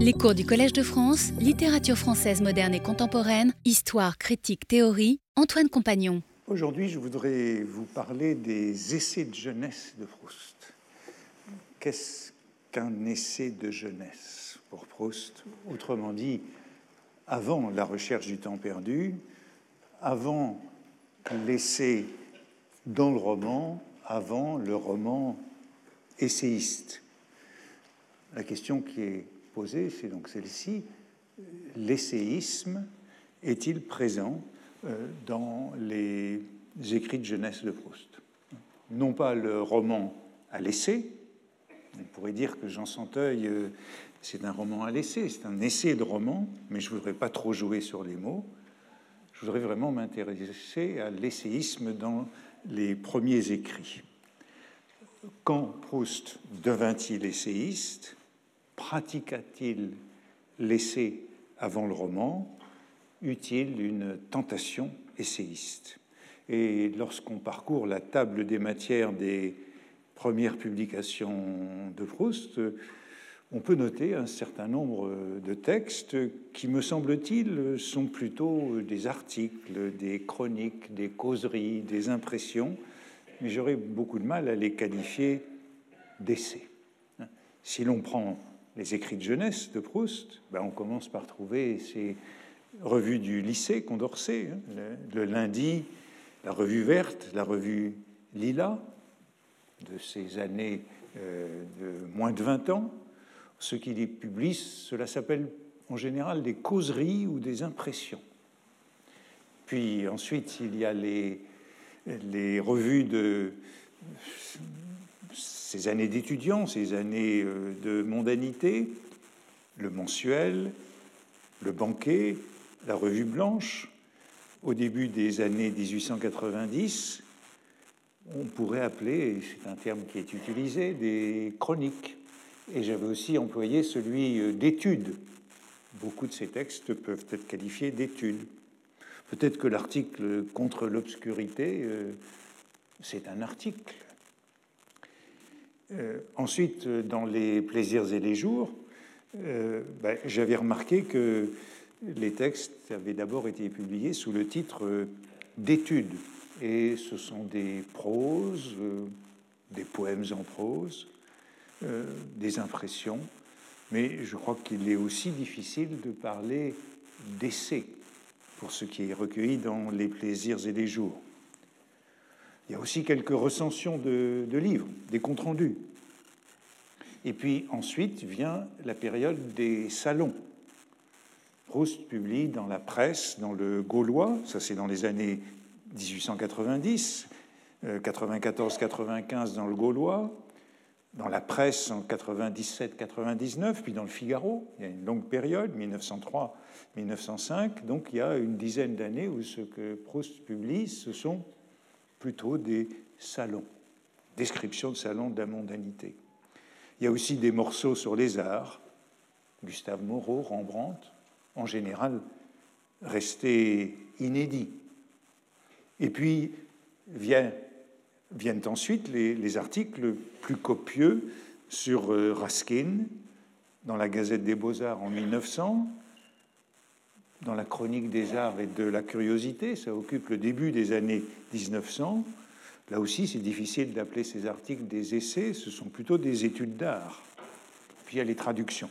Les cours du Collège de France, littérature française moderne et contemporaine, histoire, critique, théorie, Antoine Compagnon. Aujourd'hui, je voudrais vous parler des essais de jeunesse de Proust. Qu'est-ce qu'un essai de jeunesse pour Proust? Autrement dit, avant la recherche du temps perdu, avant l'essai dans le roman, avant le roman essayiste. La question qui est c'est donc celle-ci. L'essayisme est-il présent euh, dans les écrits de jeunesse de Proust? Non pas le roman à l'essai, on pourrait dire que Jean Santeuil, euh, c'est un roman à l'essai, c'est un essai de roman, mais je ne voudrais pas trop jouer sur les mots. Je voudrais vraiment m'intéresser à l'essayisme dans les premiers écrits. Quand Proust devint-il essayiste Pratiqua-t-il l'essai avant le roman Eut-il une tentation essayiste? Et lorsqu'on parcourt la table des matières des premières publications de Proust, on peut noter un certain nombre de textes qui, me semble-t-il, sont plutôt des articles, des chroniques, des causeries, des impressions, mais j'aurais beaucoup de mal à les qualifier d'essais. Si l'on prend les écrits de jeunesse de Proust, ben on commence par trouver ces revues du lycée Condorcet, hein, le, lundi, la revue verte, la revue Lila, de ces années euh, de moins de 20 ans. Ce qui les publie, cela s'appelle en général des causeries ou des impressions. Puis ensuite, il y a les revues de ces années d'étudiants, ces années euh, de mondanité, le mensuel, le banquet, la revue blanche. Au début des années 1890, on pourrait appeler, c'est un terme qui est utilisé, des chroniques. Et j'avais aussi employé celui euh, d'études. Beaucoup de ces textes peuvent être qualifiés d'études. Peut-être que l'article contre l'obscurité, euh, c'est un article. Euh, ensuite, dans les plaisirs et les jours, ben, j'avais remarqué que les textes avaient d'abord été publiés sous le titre d'études. Et ce sont des proses, des poèmes en prose, euh, des impressions, mais je crois qu'il est aussi difficile de parler d'essai pour ce qui est recueilli dans les plaisirs et les jours. Il y a aussi quelques recensions de, livres, des comptes rendus. Et puis ensuite vient la période des salons. Proust publie dans la presse, dans le Gaulois, ça c'est dans les années 1890, 94-95 euh, dans le Gaulois, dans la presse en 97-99, puis dans le Figaro, il y a une longue période, 1903-1905, donc il y a une dizaine d'années où ce que Proust publie, ce sont plutôt des salons, descriptions de salons de la mondanité. Il y a aussi des morceaux sur les arts, Gustave Moreau, Rembrandt, en général restés inédits. Et puis Viennent ensuite les, articles plus copieux sur euh, Raskin dans la Gazette des Beaux-Arts en 1900, dans la Chronique des Arts et de la Curiosité, ça occupe le début des années 1900. Là aussi, c'est difficile d'appeler ces articles des essais, ce sont plutôt des études d'art. Puis il y a les traductions.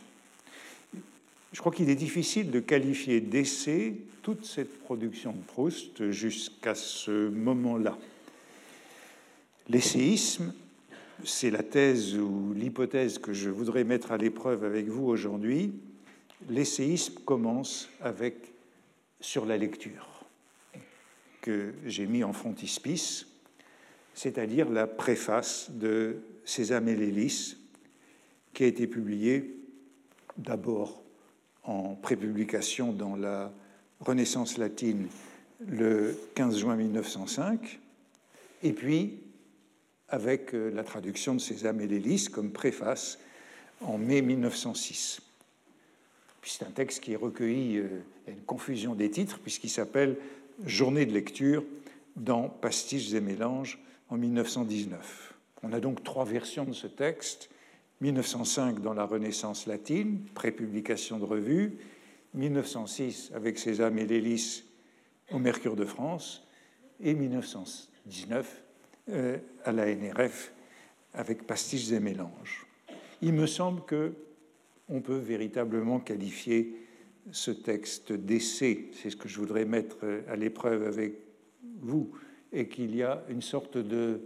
Je crois qu'il est difficile de qualifier d'essai toute cette production de Proust jusqu'à ce moment-là. L'essayisme, c'est la thèse ou l'hypothèse que je voudrais mettre à l'épreuve avec vous aujourd'hui. L'essayisme commence avec sur la lecture que j'ai mis en frontispice, c'est-à-dire la préface de Sésame l'hélice, qui a été publiée d'abord en prépublication dans la Renaissance latine le 15 juin 1905, et puis avec euh, la traduction de Sésame et comme préface en mai 1906. C'est un texte qui est recueilli, euh, il y a une confusion des titres, puisqu'il s'appelle Journée de lecture dans Pastiches et mélanges en 1919. On a donc trois versions de ce texte 1905 dans la Renaissance latine, prépublication de revue, 1906 avec Sésame et au Mercure de France, et 1919 euh, à la NRF avec Pastiches et Mélanges. Il me semble que on peut véritablement qualifier ce texte d'essai, c'est ce que je voudrais mettre à l'épreuve avec vous, et qu'il y a une sorte de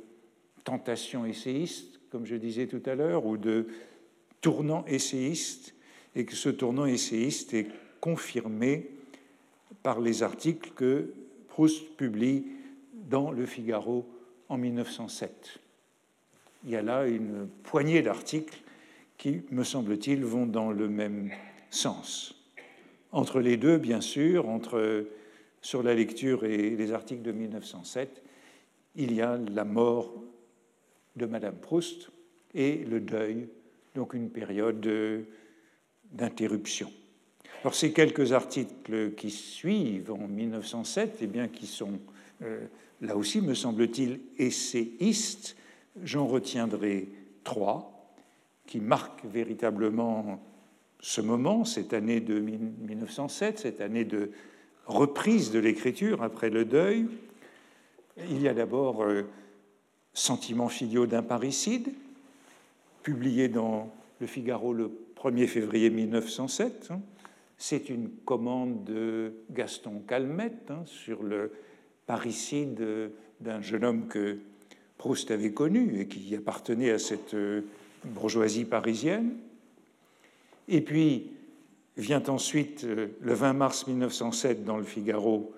tentation essayiste, comme je disais tout à l'heure, ou de tournant essayiste, et que ce tournant essayiste est confirmé par les articles que Proust publie dans Le Figaro en 1907. Il y a là une poignée d'articles qui, me semble-t-il, vont dans le même sens. Entre les deux, bien sûr, entre sur la lecture et les articles de 1907, il y a la mort de Madame Proust et le deuil, donc une période d'interruption. Alors ces quelques articles qui suivent en 1907, eh bien, qui sont euh, là aussi, me semble-t-il, essayistes, j'en retiendrai trois qui marquent véritablement ce moment, cette année de 1907, cette année de reprise de l'écriture après le deuil. Il y a d'abord euh, Sentiments filiaux d'un parricide, publié dans Le Figaro le 1er février 1907. Hein. C'est une commande de Gaston Calmette hein, sur le parricide d'un jeune homme que Proust avait connu et qui appartenait à cette euh, bourgeoisie parisienne. Et puis vient ensuite, euh, le 20 mars 1907, dans le Figaro,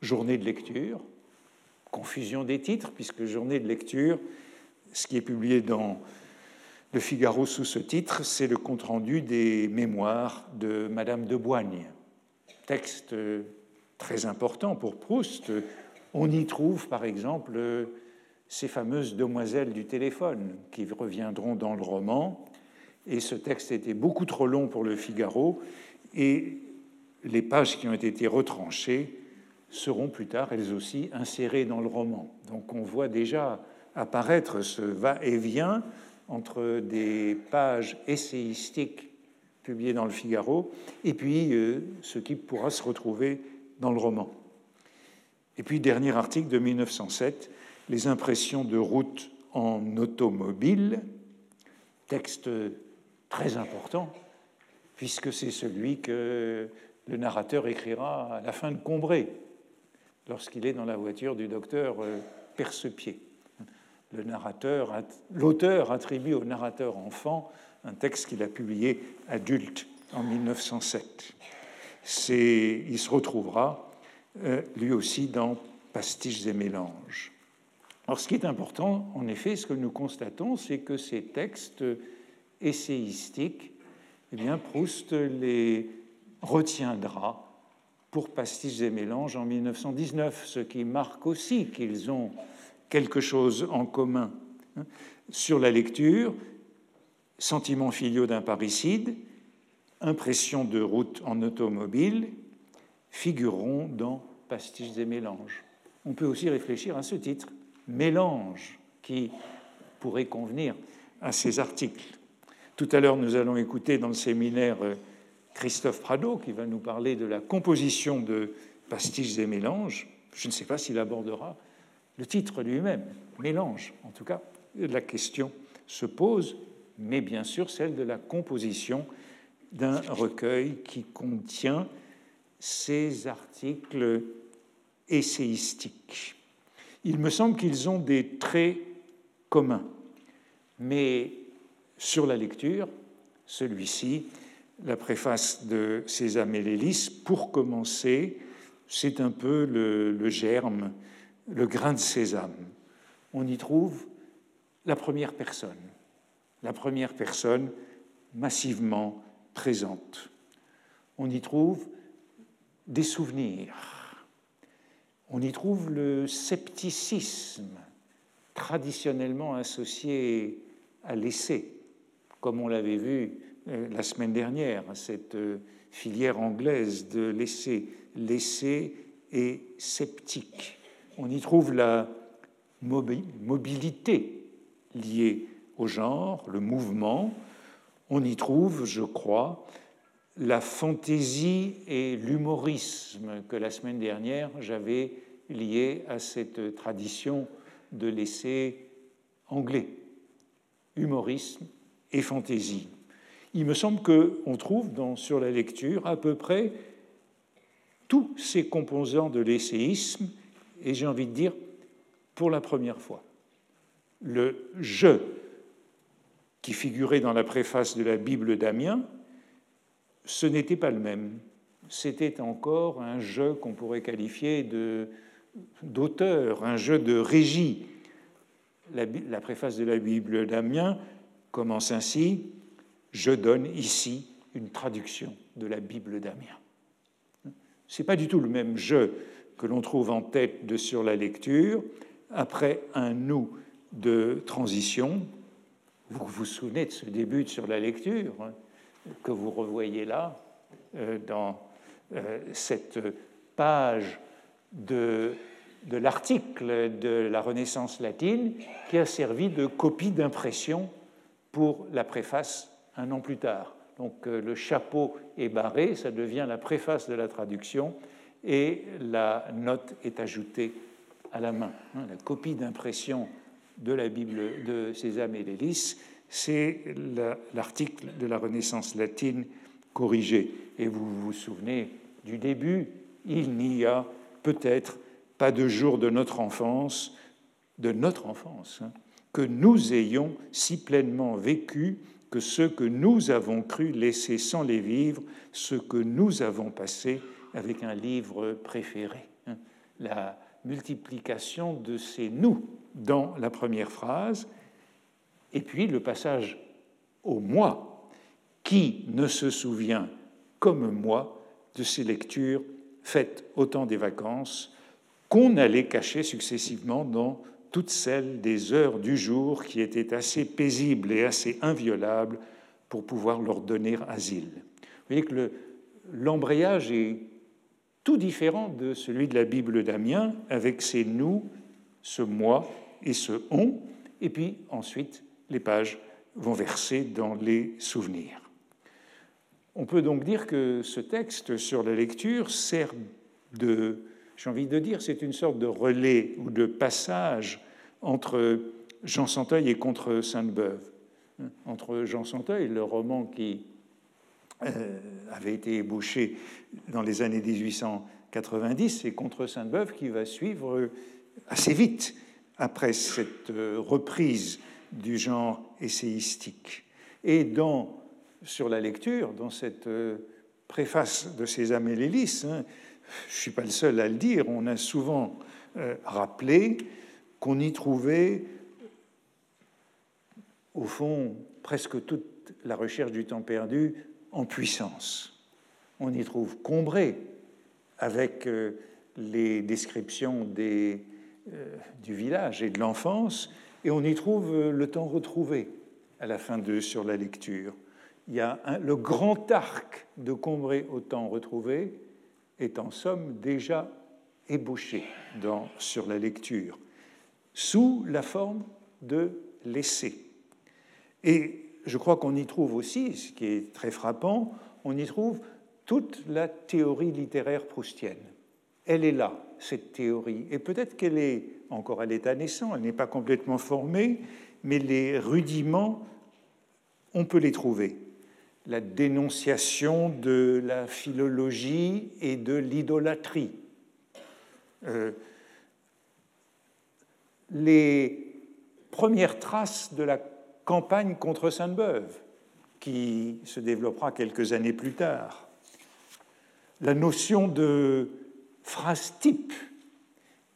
Journée de lecture, confusion des titres, puisque Journée de lecture, ce qui est publié dans le Figaro sous ce titre, c'est le compte-rendu des mémoires de Madame de Boigne. Texte euh, très important pour Proust. On y trouve, par exemple, ces fameuses demoiselles du téléphone qui reviendront dans le roman et ce texte était beaucoup trop long pour le Figaro, et les pages qui ont été retranchées seront plus tard, elles aussi, insérées dans le roman. Donc on voit déjà apparaître ce va-et-vient entre des pages essayistiques publiées dans le Figaro et puis euh, ce qui pourra se retrouver dans le roman. Et puis, dernier article de 1907, Les impressions de route en automobile, texte très important, puisque c'est celui que le narrateur écrira à la fin de Combray, lorsqu'il est dans la voiture du docteur euh, narrateur, l'auteur attribue au narrateur enfant un texte qu'il a publié adulte en 1907. il se retrouvera euh, lui aussi dans Pastiches et mélanges. Alors, ce qui est important, en effet, ce que nous constatons, c'est que ces textes essayistique, eh bien, Proust les retiendra pour Pastiches et Mélanges en 1919, ce qui marque aussi qu'ils ont quelque chose en commun. Hein. Sur la lecture, Sentiments filiaux d'un parricide, Impression de route en automobile figureront dans Pastiches et Mélanges. On peut aussi réfléchir à ce titre, Mélange, qui pourrait convenir à ces articles. Tout à l'heure, nous allons écouter dans le séminaire euh, Christophe Prado qui va nous parler de la composition de pastiches et mélanges. Je ne sais pas s'il abordera le titre lui-même, mélange. En tout cas, la question se pose, mais bien sûr celle de la composition d'un recueil qui contient ces articles essayistiques. Il me semble qu'ils ont des traits communs, mais sur la lecture, celui-ci, la préface de Sésame et l'hélice, pour commencer, c'est un peu le, germe, le grain de sésame. On y trouve la première personne, la première personne massivement présente. On y trouve des souvenirs. On y trouve le scepticisme traditionnellement associé à l'essai comme on l'avait vu euh, la semaine dernière, cette euh, filière anglaise de l'essai, l'essai et sceptique. On y trouve la mobilité liée au genre, le mouvement. on y trouve, je crois, la fantaisie et l'humorisme que la semaine dernière j'avais lié à cette tradition de l'essai anglais. Humorisme et fantaisie. Il me semble qu'on trouve dans, sur la lecture à peu près tous ces composants de l'essayisme, et j'ai envie de dire pour la première fois. Le je qui figurait dans la préface de la Bible d'Amiens, ce n'était pas le même. C'était encore un jeu qu'on pourrait qualifier d'auteur, un jeu de régie. La, préface de la Bible d'Amiens commence ainsi Je donne ici une traduction de la Bible d'Amiens. Ce n'est pas du tout le même jeu que l'on trouve en tête de sur la lecture, après un nous de transition. Vous vous souvenez de ce début de sur la lecture hein, que vous revoyez là, euh, dans euh, cette page de, l'article de la Renaissance latine qui a servi de copie d'impression pour la préface un an plus tard. Donc euh, le chapeau est barré, ça devient la préface de la traduction et la note est ajoutée à la main. Hein, la copie d'impression de la Bible de Sésame et c'est l'article de la Renaissance latine corrigé. Et vous vous souvenez du début, il n'y a peut-être pas de jour de notre enfance, de notre enfance, hein, que nous ayons si pleinement vécu que ce que nous avons cru laisser sans les vivre, ce que nous avons passé avec un livre préféré. Hein. La multiplication de ces nous dans la première phrase, et puis le passage au moi, qui ne se souvient comme moi de ces lectures faites au temps des vacances, qu'on allait cacher successivement dans toutes celles des heures du jour qui étaient assez paisibles et assez inviolables pour pouvoir leur donner asile. Vous voyez que l'embrayage est tout différent de celui de la Bible d'Amiens, avec ses nous, ce moi et ce on, et puis ensuite les pages vont verser dans les souvenirs. On peut donc dire que ce texte sur la lecture sert de j'ai envie de dire, c'est une sorte de relais ou de passage entre Jean Santeuil et contre Sainte-Beuve. Entre Jean Santeuil, le roman qui euh, avait été ébauché dans les années 1890, et contre Sainte-Beuve qui va suivre assez vite après cette euh, reprise du genre essayistique. Et dans, sur la lecture, dans cette euh, préface de César et hein, je ne suis pas le seul à le dire, on a souvent euh, rappelé qu'on y trouvait, au fond, presque toute la recherche du temps perdu en puissance. On y trouve Combré avec euh, les descriptions des, du village et de l'enfance, et on y trouve le temps retrouvé à la fin de Sur la lecture. Il y a le grand arc de Combré au temps retrouvé, est en somme déjà ébauché dans, sur la lecture, sous la forme de l'essai. Et je crois qu'on y trouve aussi, ce qui est très frappant, on y trouve toute la théorie littéraire proustienne. Elle est là, cette théorie, et peut-être qu'elle est encore à l'état naissant, elle n'est pas complètement formée, mais les rudiments, on peut les trouver la dénonciation de la philologie et de l'idolâtrie. Euh, les premières traces de la campagne contre Sainte-Beuve, qui se développera quelques années plus tard. La notion de phrase type,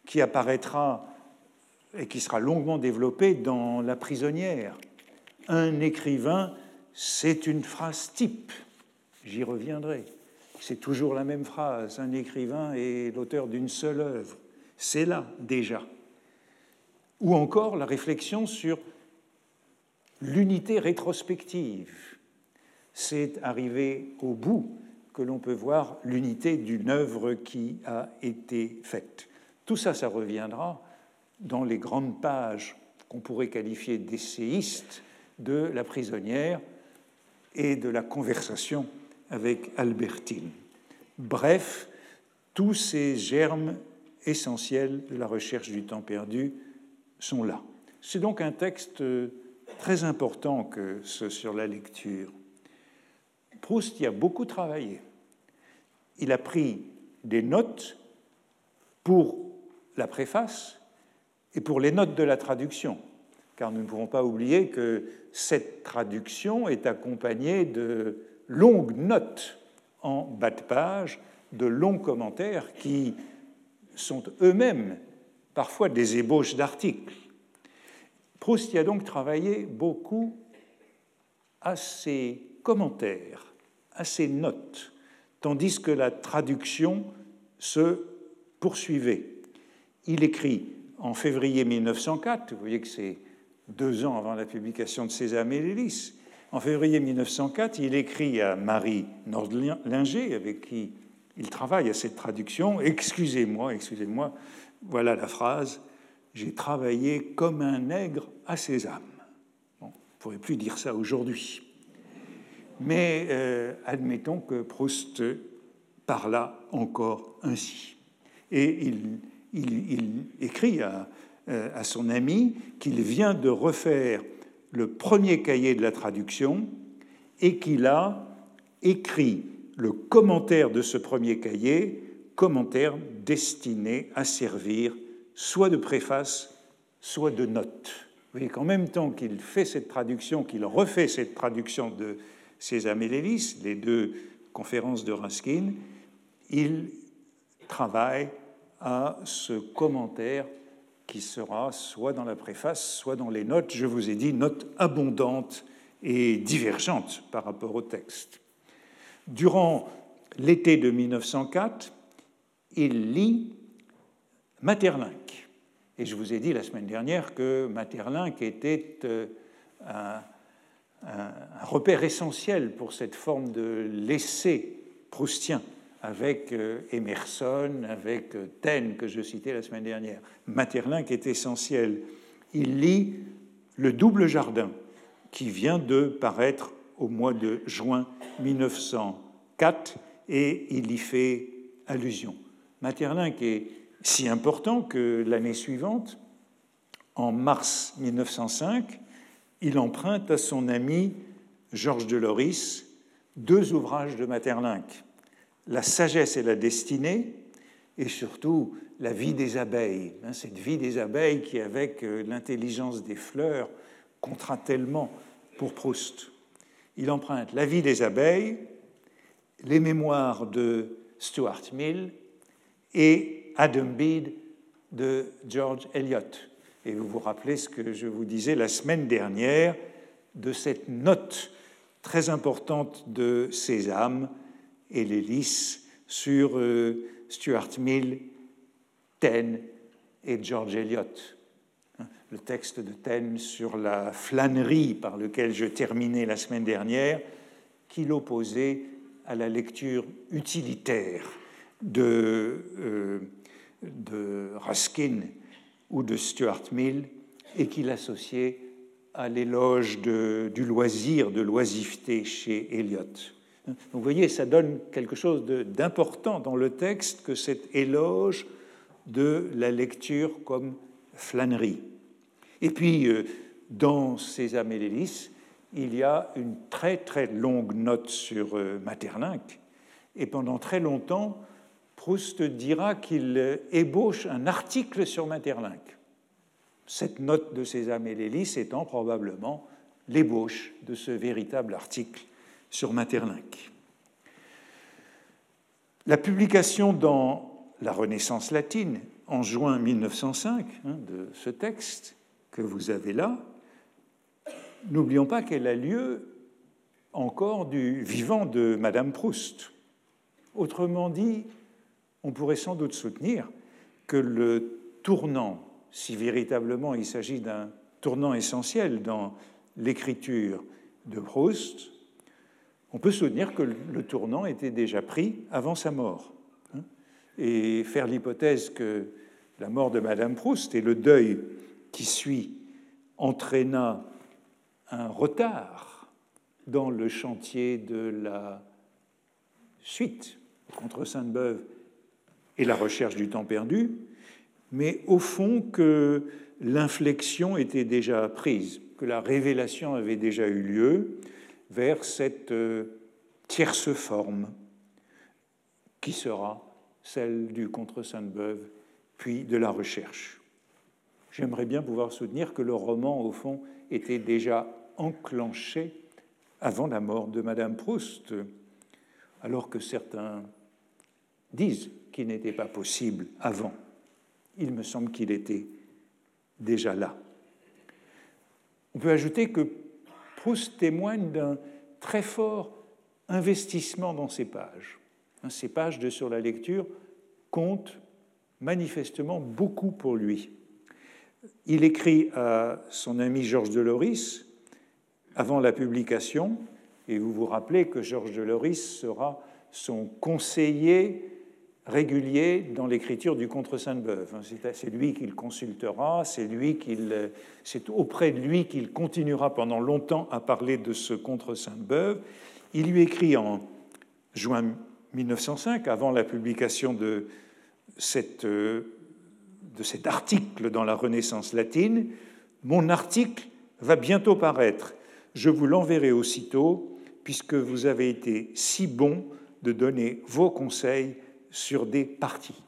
qui apparaîtra et qui sera longuement développée dans La prisonnière. Un écrivain c'est une phrase type. J'y reviendrai. C'est toujours la même phrase. Un écrivain est l'auteur d'une seule œuvre. C'est là déjà. Ou encore la réflexion sur l'unité rétrospective. C'est arrivé au bout que l'on peut voir l'unité d'une œuvre qui a été faite. Tout ça, ça reviendra dans les grandes pages qu'on pourrait qualifier d'essayistes de La prisonnière, et de la conversation avec Albertine. Bref, tous ces germes essentiels de la recherche du temps perdu sont là. C'est donc un texte très important que ce sur la lecture. Proust y a beaucoup travaillé. Il a pris des notes pour la préface et pour les notes de la traduction, car nous ne pouvons pas oublier que cette traduction est accompagnée de longues notes en bas de page, de longs commentaires qui sont eux-mêmes parfois des ébauches d'articles. Proust y a donc travaillé beaucoup à ses commentaires, à ses notes, tandis que la traduction se poursuivait. Il écrit en février 1904, vous voyez que c'est deux ans avant la publication de César et l'Hélice, en février 1904, il écrit à Marie Nordlinger, avec qui il travaille à cette traduction, Excusez-moi, excusez-moi, voilà la phrase, j'ai travaillé comme un nègre à Sésame. On ne pourrait plus dire ça aujourd'hui. Mais euh, admettons que Proust parla encore ainsi. Et il, écrit à, euh, à son ami qu'il vient de refaire le premier cahier de la traduction et qu'il a écrit le commentaire de ce premier cahier, commentaire destiné à servir soit de préface, soit de note. Vous voyez qu'en même temps qu'il fait cette traduction, qu'il refait cette traduction de Sésame et les deux conférences de Ruskin, il travaille à ce commentaire qui sera soit dans la préface, soit dans les notes. Je vous ai dit notes abondantes et divergentes par rapport au texte. Durant l'été de 1904, il lit Materlinck. Et je vous ai dit la semaine dernière que Materlinck était euh, un, repère essentiel pour cette forme de l'essai proustien avec euh, Emerson, avec euh, Taine que je citais la semaine dernière. Materlinck est essentiel. Il lit Le double jardin qui vient de paraître au mois de juin 1904 et il y fait allusion. Materlinck est si important que l'année suivante, en mars 1905, il emprunte à son ami Georges de Loris deux ouvrages de Materlinck, La sagesse et la destinée, et surtout La vie des abeilles. Hein, cette vie des abeilles qui, avec euh, l'intelligence des fleurs, comptera tellement pour Proust. Il emprunte La vie des abeilles, les mémoires de Stuart Mill et Adam Bede de George Eliot. Et vous vous rappelez ce que je vous disais la semaine dernière de cette note très importante de Sésame et l'hélice sur euh, Stuart Mill, Taine et George Eliot. Le texte de Taine sur la flânerie par lequel je terminais la semaine dernière, qui l'opposait à la lecture utilitaire de euh, de Ruskin ou de Stuart Mill et qu'il associait à l'éloge du loisir, de l'oisiveté chez Eliot. Vous voyez, ça donne quelque chose d'important dans le texte que cet éloge de la lecture comme flânerie. Et puis, euh, dans ces Amélélis, il y a une très très longue note sur euh, Materlinck, et pendant très longtemps, Proust dira qu'il ébauche un article sur Materlinck. Cette note de Sésame et l'hélice étant probablement l'ébauche de ce véritable article sur Materlinck. La publication dans la Renaissance latine en juin 1905 hein, de ce texte que vous avez là, n'oublions pas qu'elle a lieu encore du vivant de Madame Proust. Autrement dit, on pourrait sans doute soutenir que le tournant, si véritablement il s'agit d'un tournant essentiel dans l'écriture de Proust, on peut soutenir que le tournant était déjà pris avant sa mort. Hein, et faire l'hypothèse que la mort de Madame Proust et le deuil qui suit entraîna un retard dans le chantier de la suite contre Sainte-Beuve et la recherche du temps perdu, mais au fond que l'inflexion était déjà prise, que la révélation avait déjà eu lieu vers cette euh, tierce forme qui sera celle du contre Sainte-Beuve, puis de la recherche. J'aimerais bien pouvoir soutenir que le roman, au fond, était déjà enclenché avant la mort de Madame Proust, alors que certains disent qu'il n'était pas possible avant. Il me semble qu'il était déjà là. On peut ajouter que Proust témoigne d'un très fort investissement dans ces pages. Ces pages de Sur la lecture comptent manifestement beaucoup pour lui. Il écrit à son ami Georges Deloris avant la publication, et vous vous rappelez que Georges Deloris sera son conseiller régulier dans l'écriture du Contre Sainte-Beuve. C'est lui qu'il consultera, c'est lui qu'il, c'est auprès de lui qu'il continuera pendant longtemps à parler de ce Contre Sainte-Beuve. Il lui écrit en juin 1905, avant la publication de, cette, de cet article dans la Renaissance latine, Mon article va bientôt paraître. Je vous l'enverrai aussitôt, puisque vous avez été si bon de donner vos conseils sur des parties.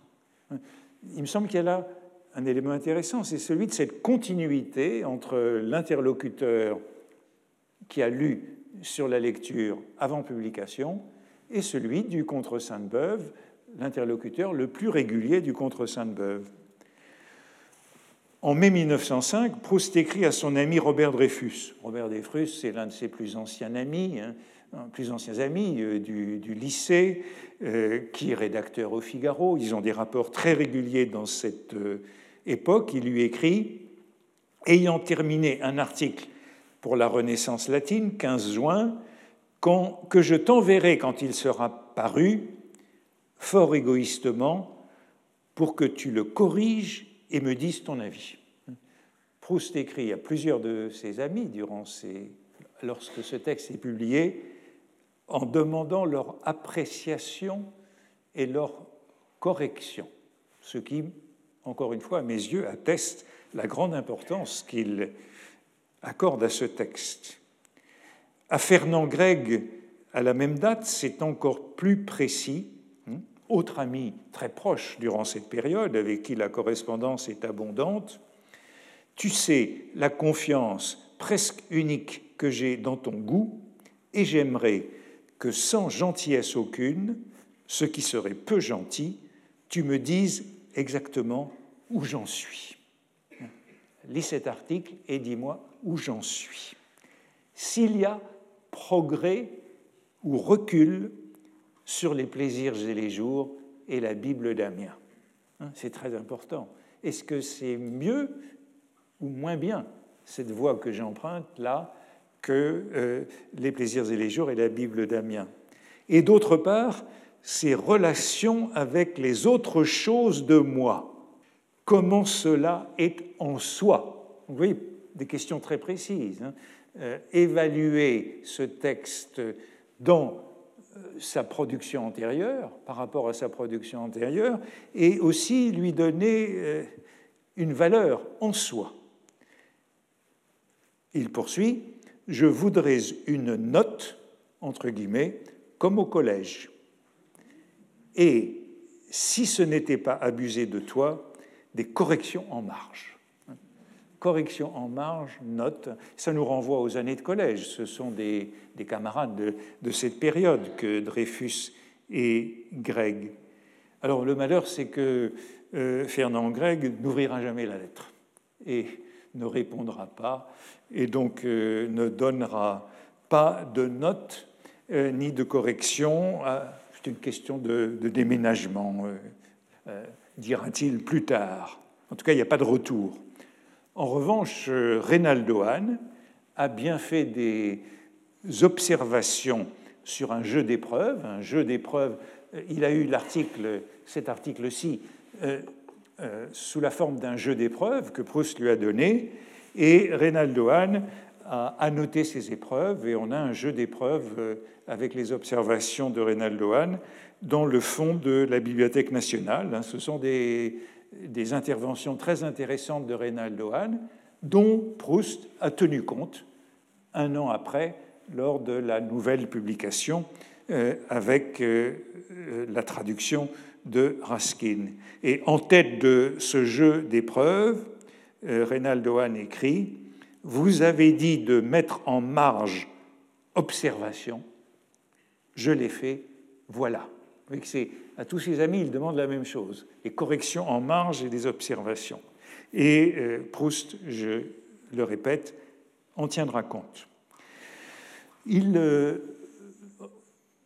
Il me semble qu'il y a là un élément intéressant, c'est celui de cette continuité entre l'interlocuteur qui a lu sur la lecture avant publication et celui du contre Sainte-Beuve, l'interlocuteur le plus régulier du contre Sainte-Beuve. En mai 1905, Proust écrit à son ami Robert Dreyfus. Robert Dreyfus, c'est l'un de ses plus anciens amis, hein, plus anciens amis euh, du, lycée, euh, qui est rédacteur au Figaro. Ils ont des rapports très réguliers dans cette euh, époque. Il lui écrit Ayant terminé un article pour la Renaissance latine, 15 juin, que je t'enverrai quand il sera paru, fort égoïstement, pour que tu le corriges et me dises ton avis. Proust écrit à plusieurs de ses amis durant lorsque ce texte est publié en demandant leur appréciation et leur correction, ce qui, encore une fois, à mes yeux, atteste la grande importance qu'il accorde à ce texte. À Fernand Gregg, à la même date, c'est encore plus précis. Autre ami très proche durant cette période, avec qui la correspondance est abondante, tu sais la confiance presque unique que j'ai dans ton goût, et j'aimerais que sans gentillesse aucune, ce qui serait peu gentil, tu me dises exactement où j'en suis. Lis cet article et dis-moi où j'en suis. S'il y a progrès ou recul sur les plaisirs et les jours et la Bible d'Amiens. Hein, c'est très important. Est-ce que c'est mieux ou moins bien cette voie que j'emprunte là que euh, les plaisirs et les jours et la Bible d'Amiens. Et d'autre part, ces relations avec les autres choses de moi. Comment cela est en soi? Vous voyez, des questions très précises. Hein. Euh, évaluer ce texte dans euh, sa production antérieure, par rapport à sa production antérieure, et aussi lui donner une valeur en soi. Il poursuit je voudrais une note, entre guillemets, comme au collège. Et si ce n'était pas abusé de toi, des corrections en marge. Corrections en marge, note, ça nous renvoie aux années de collège. Ce sont des, camarades de, cette période que Dreyfus et Greg. Alors le malheur, c'est que euh, Fernand Greg n'ouvrira jamais la lettre et ne répondra pas et donc euh, ne donnera pas de notes euh, ni de correction. C'est une question de, déménagement, euh, dira-t-il plus tard. En tout cas, il n'y a pas de retour. En revanche, Reynaldo Hahn a bien fait des observations sur un jeu d'épreuves. Un jeu d'épreuves, il a eu l'article, cet article-ci, sous la forme d'un jeu d'épreuves que Proust lui a donné, et Reynaldo Hahn a annoté ces épreuves et on a un jeu d'épreuves euh, avec les observations de Reynald Hahn dans le fond de la Bibliothèque nationale. Hein. Ce sont des, interventions très intéressantes de Reynald Hahn dont Proust a tenu compte un an après lors de la nouvelle publication euh, avec euh, la traduction de Raskin. Et en tête de ce jeu d'épreuves, euh, Reynaldo Hahn écrit Vous avez dit de mettre en marge observation, je l'ai fait, voilà. C'est, à tous ses amis, il demande la même chose, les corrections en marge et des observations. Et Proust, je le répète, en tiendra compte. Il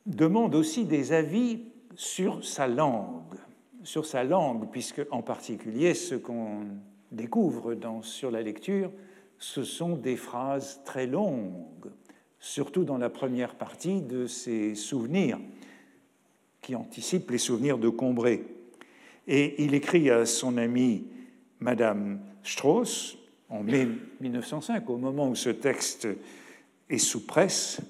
demande aussi des avis sur sa langue, sur sa langue, puisque en particulier ce qu'on découvre sur la lecture, ce sont des phrases très longues, surtout dans la première partie de ses souvenirs, qui anticipent les souvenirs de Combray. Et il écrit à son amie Madame Strauss, en mai 1905, au moment où ce texte est sous presse,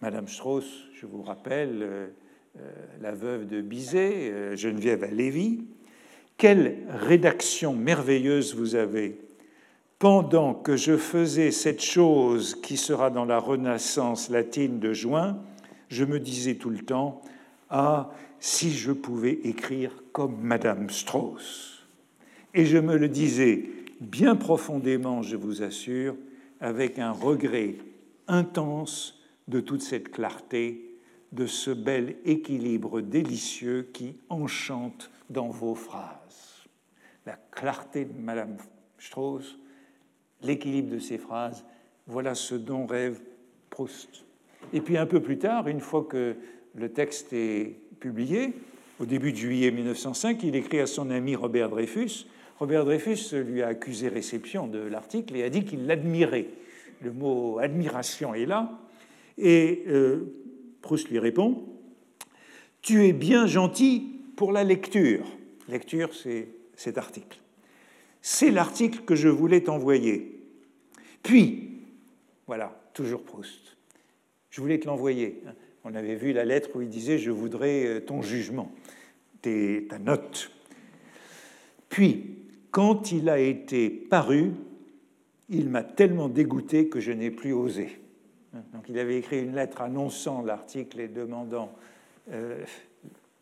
Madame Strauss, je vous rappelle, euh, la veuve de Bizet, euh, Geneviève Lévy. Quelle rédaction merveilleuse vous avez Pendant que je faisais cette chose qui sera dans la Renaissance latine de juin, je me disais tout le temps Ah, si je pouvais écrire comme Madame Strauss. Et je me le disais bien profondément, je vous assure, avec un regret intense de toute cette clarté, de ce bel équilibre délicieux qui enchante dans vos phrases. La clarté de Madame Strauss, l'équilibre de ses phrases, voilà ce dont rêve Proust. Et puis un peu plus tard, une fois que le texte est publié, au début de juillet 1905, il écrit à son ami Robert Dreyfus. Robert Dreyfus lui a accusé réception de l'article et a dit qu'il l'admirait. Le mot admiration est là. Et euh, Proust lui répond Tu es bien gentil pour la lecture. Lecture, c'est cet article. C'est l'article que je voulais t'envoyer. Puis, voilà, toujours Proust. Je voulais te l'envoyer. On avait vu la lettre où il disait Je voudrais euh, ton jugement, ta note. Puis, quand il a été paru, il m'a tellement dégoûté que je n'ai plus osé. Donc il avait écrit une lettre annonçant l'article et demandant euh,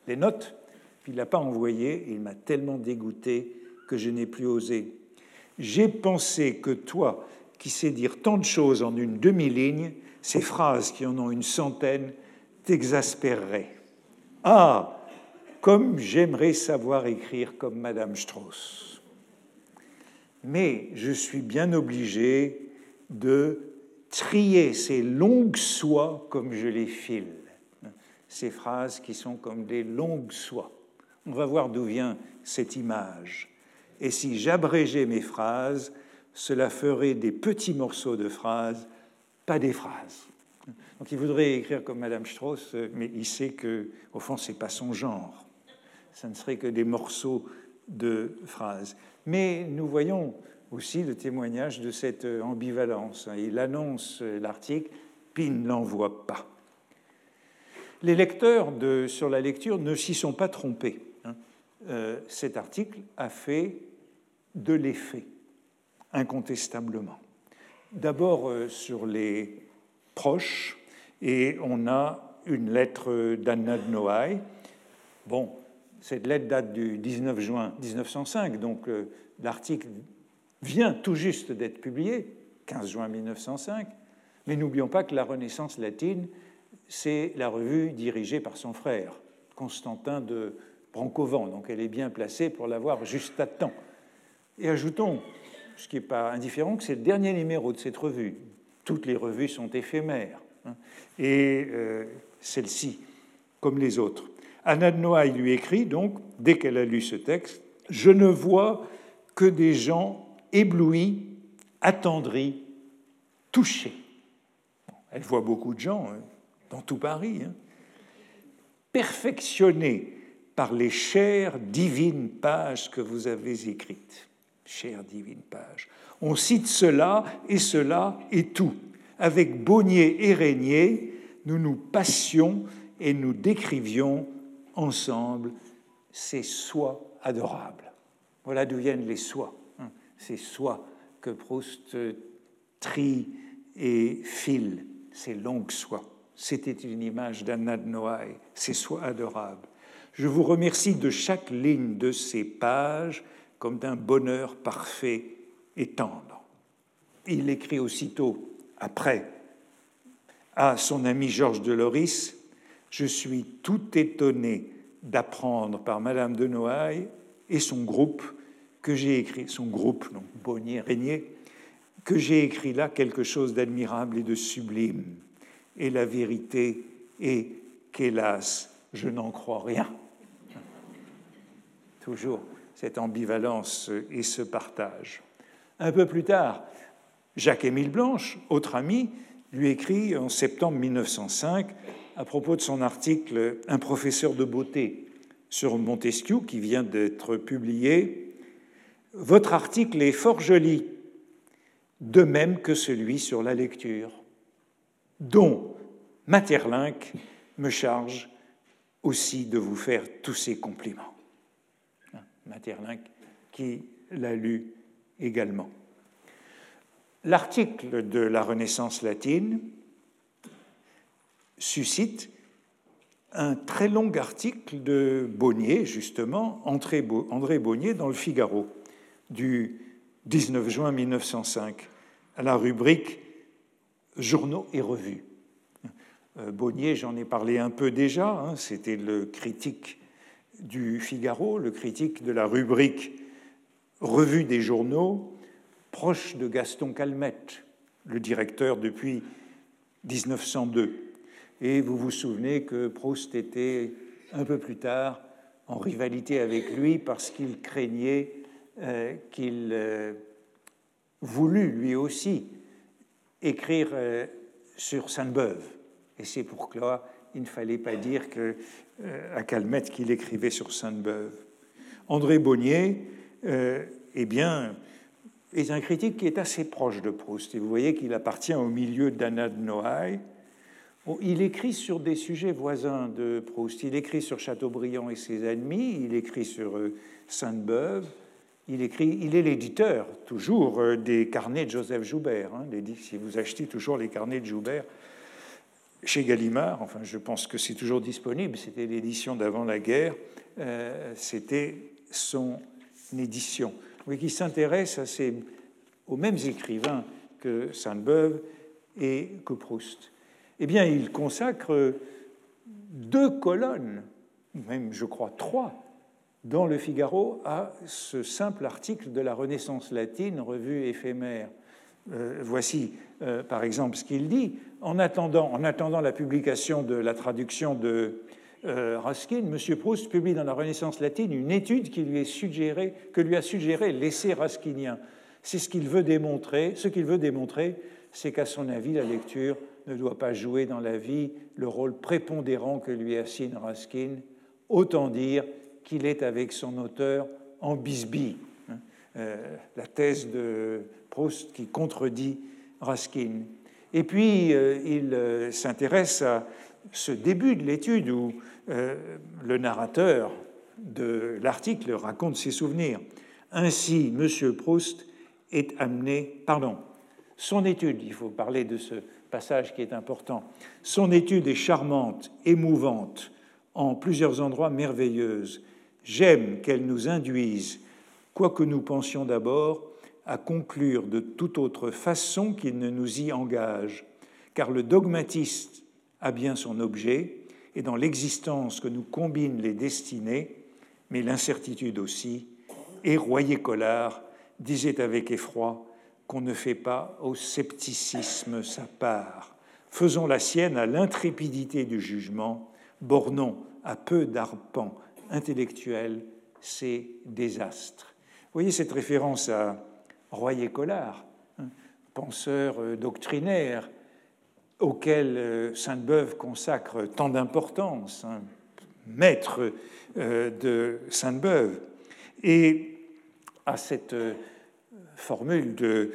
les notes, puis il ne l'a pas envoyé, il m'a tellement dégoûté que je n'ai plus osé. J'ai pensé que toi, qui sais dire tant de choses en une demi-ligne, ces phrases qui en ont une centaine t'exaspéreraient. Ah, comme j'aimerais savoir écrire comme Madame Strauss. Mais je suis bien obligé de trier ces longues soies comme je les file. Ces phrases qui sont comme des longues soies. On va voir d'où vient cette image. Et si j'abrégeais mes phrases, cela ferait des petits morceaux de phrases, pas des phrases. Donc il voudrait écrire comme Madame Strauss, mais il sait que, au fond, c'est pas son genre. Ça ne serait que des morceaux de phrases. Mais nous voyons aussi le témoignage de cette ambivalence. Il annonce l'article, puis ne l'envoie pas. Les lecteurs sur la lecture ne s'y sont pas trompés. Hein. Euh, cet article a fait de l'effet, incontestablement. D'abord euh, sur les proches, et on a une lettre d'Anna de Noailles. Bon, cette lettre date du 19 juin 1905, donc euh, l'article vient tout juste d'être publié, 15 juin 1905, mais n'oublions pas que la Renaissance latine, c'est la revue dirigée par son frère, Constantin de Brancovan, donc elle est bien placée pour l'avoir juste à temps. Et ajoutons, ce qui n'est pas indifférent, que c'est le dernier numéro de cette revue. Toutes les revues sont éphémères, hein, et euh, celle-ci, comme les autres. Anna de Noailles lui écrit donc, dès qu'elle a lu ce texte, Je ne vois que des gens éblouie, attendrie, touchée. Elle voit beaucoup de gens hein, dans tout Paris, hein, perfectionnée par les chères, divines pages que vous avez écrites. chère divine page. On cite cela et cela et tout. Avec Bonnier et Régnier, nous nous passions et nous décrivions ensemble ces soies adorables. Voilà d'où viennent les soies. Hein. Ces soies que Proust trie et file, ces longues soies. C'était une image d'Anna de Noailles, ces soies adorables. Je vous remercie de chaque ligne de ces pages comme d'un bonheur parfait et tendre. Il écrit aussitôt, après, à son ami Georges de Loris Je suis tout étonné d'apprendre par Madame de Noailles et son groupe que j'ai écrit, son groupe, donc Bonnier, Régnier, que j'ai écrit là quelque chose d'admirable et de sublime. Et la vérité est qu'hélas, je n'en crois rien. Toujours cette ambivalence et ce partage. Un peu plus tard, Jacques-Émile Blanche, autre ami, lui écrit en septembre 1905 à propos de son article Un professeur de beauté sur Montesquieu qui vient d'être publié. Votre article est fort joli, de même que celui sur la lecture, dont Materlinck me charge aussi de vous faire tous ces compliments. Materlinck, qui l'a lu également. L'article de la Renaissance latine suscite un très long article de Bonnier, justement, André Bonnier, dans le Figaro, du 19 juin 1905, à la rubrique Journaux et revues. Euh, Bonnier, j'en ai parlé un peu déjà, hein, c'était le critique du Figaro, le critique de la rubrique Revue des journaux, proche de Gaston Calmette, le directeur depuis 1902. Et vous vous souvenez que Proust était un peu plus tard en rivalité avec lui parce qu'il craignait euh, qu'il euh, voulut lui aussi écrire euh, sur Sainte-Beuve. Et c'est pourquoi il ne fallait pas dire à Calmette qu'il écrivait sur Sainte-Beuve. André Bonnier, eh bien, est un critique qui est assez proche de Proust. Et vous voyez qu'il appartient au milieu d'Anna de Noailles. Il écrit sur des sujets voisins de Proust. Il écrit sur Chateaubriand et ses ennemis, il écrit sur Sainte-Beuve, il, écrit, il est l'éditeur toujours euh, des carnets de Joseph Joubert. Hein, si vous achetez toujours les carnets de Joubert chez Gallimard, enfin je pense que c'est toujours disponible, c'était l'édition d'avant la guerre, euh, c'était son édition. Oui, qui s'intéresse aux mêmes écrivains que Sainte-Beuve et que Proust. Eh bien, il consacre deux colonnes, même je crois trois, dans le Figaro à ce simple article de la Renaissance latine, revue éphémère. Euh, voici, euh, par exemple, ce qu'il dit. En attendant, en attendant la publication de la traduction de euh, Raskin, M. Proust publie dans la Renaissance latine une étude qui lui est suggérée, que lui a suggéré l'essai raskinien. C'est ce qu'il veut démontrer. Ce qu'il veut démontrer, c'est qu'à son avis, la lecture ne doit pas jouer dans la vie le rôle prépondérant que lui assigne Raskin. Autant dire qu'il est avec son auteur en bisbille. Hein. Euh, la thèse de Proust qui contredit Raskin. Et puis, euh, il euh, s'intéresse à ce début de l'étude où le narrateur de l'article raconte ses souvenirs. Ainsi, M. Proust est amené, pardon, son étude, il faut parler de ce passage qui est important, son étude est charmante, émouvante, en plusieurs endroits merveilleuse, J'aime qu'elle nous induise, quoique nous pensions d'abord, à conclure de toute autre façon qu'il ne nous y engage, car le dogmatiste a bien son objet, et dans l'existence que nous combinent les destinées, mais l'incertitude aussi, et Royer-Collard disait avec effroi qu'on ne fait pas au scepticisme sa part. Faisons la sienne à l'intrépidité du jugement, bornons à peu d'arpents intellectuel, c'est désastre. Vous voyez cette référence à Royer-Collard, hein, penseur euh, doctrinaire auquel euh, Sainte-Beuve consacre tant d'importance, hein, maître euh, de Sainte-Beuve, et à cette formule de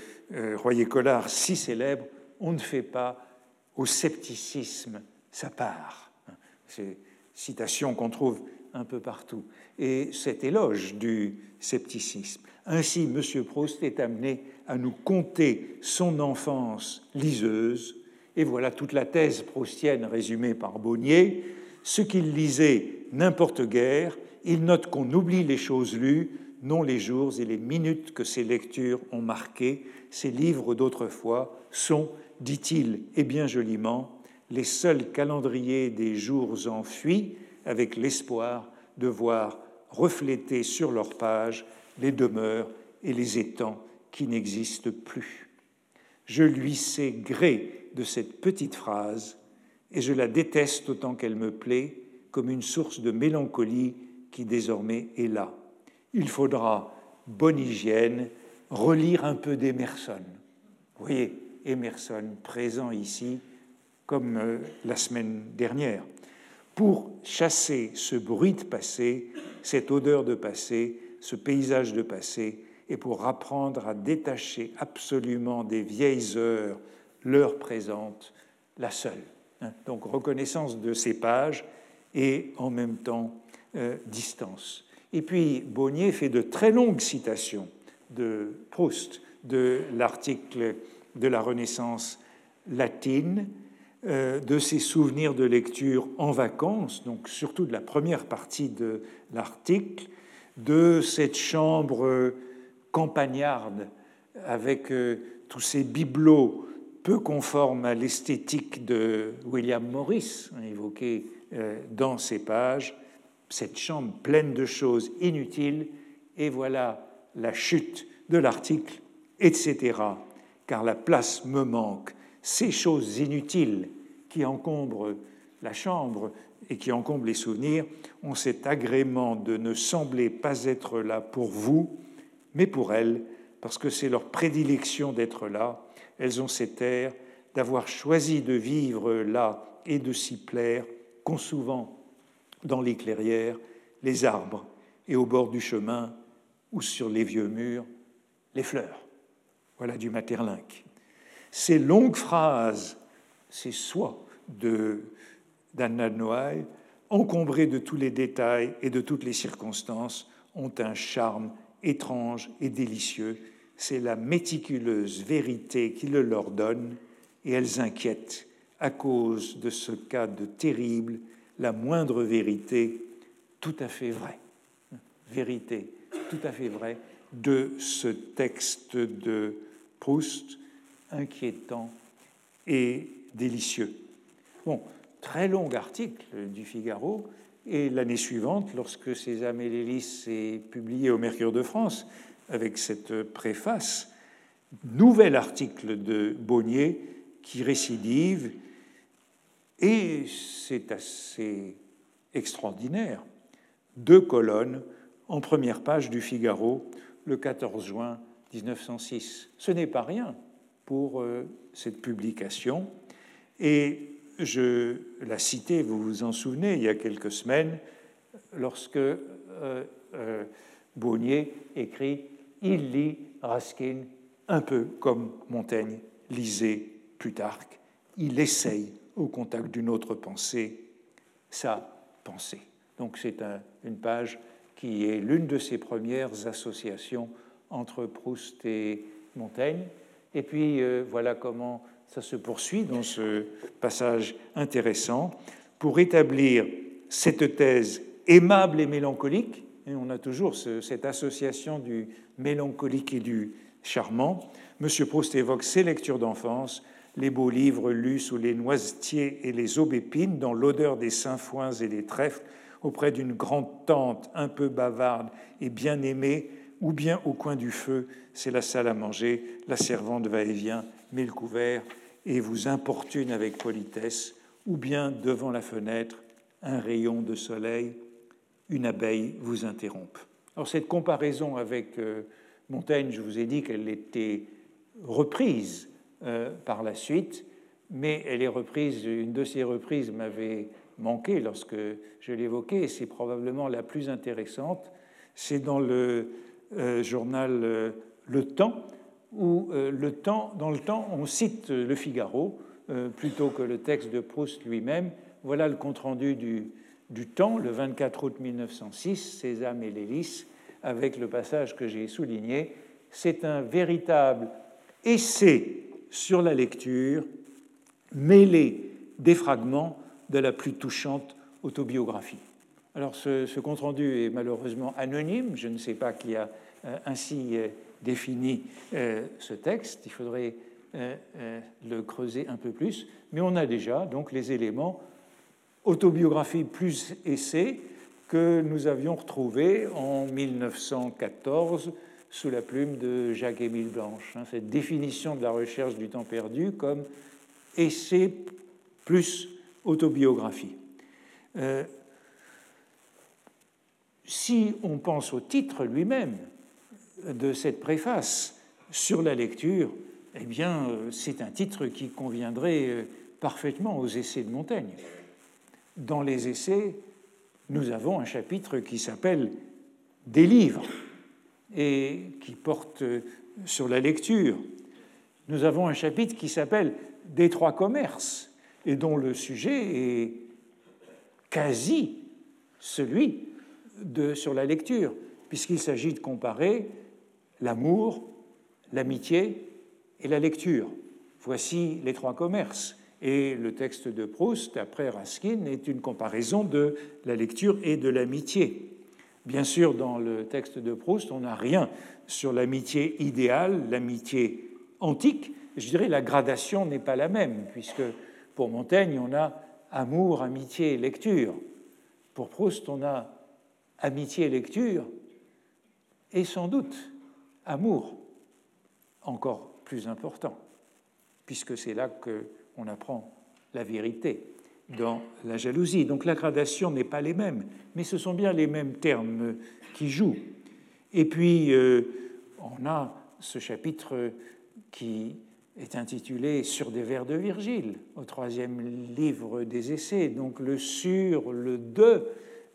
Royer-Collard si célèbre, on ne fait pas au scepticisme sa part. C'est citation qu'on trouve un peu partout. Et cet éloge du scepticisme. Ainsi, M. Proust est amené à nous conter son enfance liseuse, et voilà toute la thèse proustienne résumée par Bonnier. Ce qu'il lisait n'importe guère, il note qu'on oublie les choses lues, non les jours et les minutes que ces lectures ont marquées. Ces livres d'autrefois sont, dit-il, et bien joliment, les seuls calendriers des jours enfuis, avec l'espoir de voir refléter sur leurs pages les demeures et les étangs qui n'existent plus. Je lui sais gré de cette petite phrase et je la déteste autant qu'elle me plaît, comme une source de mélancolie qui désormais est là. Il faudra, bonne hygiène, relire un peu d'Emerson. Vous voyez, Emerson présent ici, comme euh, la semaine dernière, pour chasser ce bruit de passé, cette odeur de passé, ce paysage de passé, et pour apprendre à détacher absolument des vieilles heures l'heure présente, la seule. Hein. Donc reconnaissance de ces pages et en même temps euh, distance. Et puis Bonnier fait de très longues citations de Proust, de l'article de la Renaissance latine, de ses souvenirs de lecture en vacances, donc surtout de la première partie de l'article, de cette chambre campagnarde avec euh, tous ces bibelots peu conformes à l'esthétique de William Morris, hein, évoqué euh, dans ces pages, cette chambre pleine de choses inutiles, et voilà la chute de l'article, etc. Car la place me manque. Ces choses inutiles qui encombrent la chambre et qui encombrent les souvenirs ont cet agrément de ne sembler pas être là pour vous, mais pour elles, parce que c'est leur prédilection d'être là. Elles ont cet air d'avoir choisi de vivre là et de s'y plaire, qu'ont souvent dans les clairières les arbres et au bord du chemin ou sur les vieux murs les fleurs. Voilà du Materlinck. Ces longues phrases, ces sois de d'Anna Noailles, encombrées de tous les détails et de toutes les circonstances, ont un charme étrange et délicieux. C'est la méticuleuse vérité qui le leur donne, et elles inquiètent à cause de ce cas de terrible, la moindre vérité tout à fait vraie. Vérité tout à fait vraie de ce texte de Proust, inquiétant et délicieux. Bon, très long article du Figaro, et l'année suivante, lorsque Sésame et l'hélice est publié au Mercure de France, avec cette préface, nouvel article de Bonnier qui récidive, et c'est assez extraordinaire. Deux colonnes en première page du Figaro le 14 juin 1906. Ce n'est pas rien pour euh, cette publication. Et je la citais, vous vous en souvenez, il y a quelques semaines, lorsque euh, euh, Bonnier écrit Il lit Raskin un peu comme Montaigne lisait Plutarque. Il essaye, au contact d'une autre pensée, sa pensée. Donc c'est une page qui est l'une de ses premières associations entre Proust et Montaigne. Et puis euh, voilà comment ça se poursuit dans ce passage intéressant, pour établir cette thèse aimable et mélancolique, et on a toujours cette association du mélancolique et du charmant. M. Proust évoque ses lectures d'enfance, les beaux livres lus sous les noisetiers et les aubépines, dans l'odeur des sainfoins et des trèfles, auprès d'une grande tante un peu bavarde et bien aimée, ou bien au coin du feu, c'est la salle à manger, la servante va-et-vient, met le couvert et vous importune avec politesse, ou bien devant la fenêtre, un rayon de soleil, une abeille vous interrompt. Alors cette comparaison avec euh, Montaigne, je vous ai dit qu'elle était reprise euh, par la suite, mais elle est reprise, une de ces reprises m'avait manqué lorsque je l'évoquais, et c'est probablement la plus intéressante. C'est dans le journal le temps, où le temps, dans le temps, on cite le Figaro plutôt que le texte de Proust lui-même. Voilà le compte-rendu du, du temps, le 24 août 1906, Sésame et l'hélice, avec le passage que j'ai souligné. C'est un véritable essai sur la lecture, mêlé des fragments de la plus touchante autobiographie. Alors ce, compte-rendu est malheureusement anonyme, je ne sais pas qui a euh, ainsi euh, défini euh, ce texte, il faudrait le creuser un peu plus, mais on a déjà donc les éléments autobiographie plus essai que nous avions retrouvés en 1914 sous la plume de Jacques-Émile Blanche. Hein, cette définition de la recherche du temps perdu comme essai plus autobiographie. Euh, si on pense au titre lui-même de cette préface sur la lecture, eh bien, euh, c'est un titre qui conviendrait euh, parfaitement aux essais de Montaigne. Dans les essais, nous avons un chapitre qui s'appelle Des livres et qui porte sur la lecture. Nous avons un chapitre qui s'appelle Des trois commerces et dont le sujet est quasi celui de, sur la lecture, puisqu'il s'agit de comparer l'amour, l'amitié et la lecture. Voici les trois commerces. Et le texte de Proust, après Raskin, est une comparaison de la lecture et de l'amitié. Bien sûr, dans le texte de Proust, on n'a rien sur l'amitié idéale, l'amitié antique. Je dirais la gradation n'est pas la même, puisque pour Montaigne, on a amour, amitié, lecture. Pour Proust, on a amitié, lecture, et sans doute amour, encore plus important, puisque c'est là qu'on apprend la vérité dans la jalousie. Donc la gradation n'est pas les mêmes, mais ce sont bien les mêmes termes qui jouent. Et puis, euh, on a ce chapitre qui est intitulé Sur des vers de Virgile, au troisième livre des essais. Donc le sur, le de,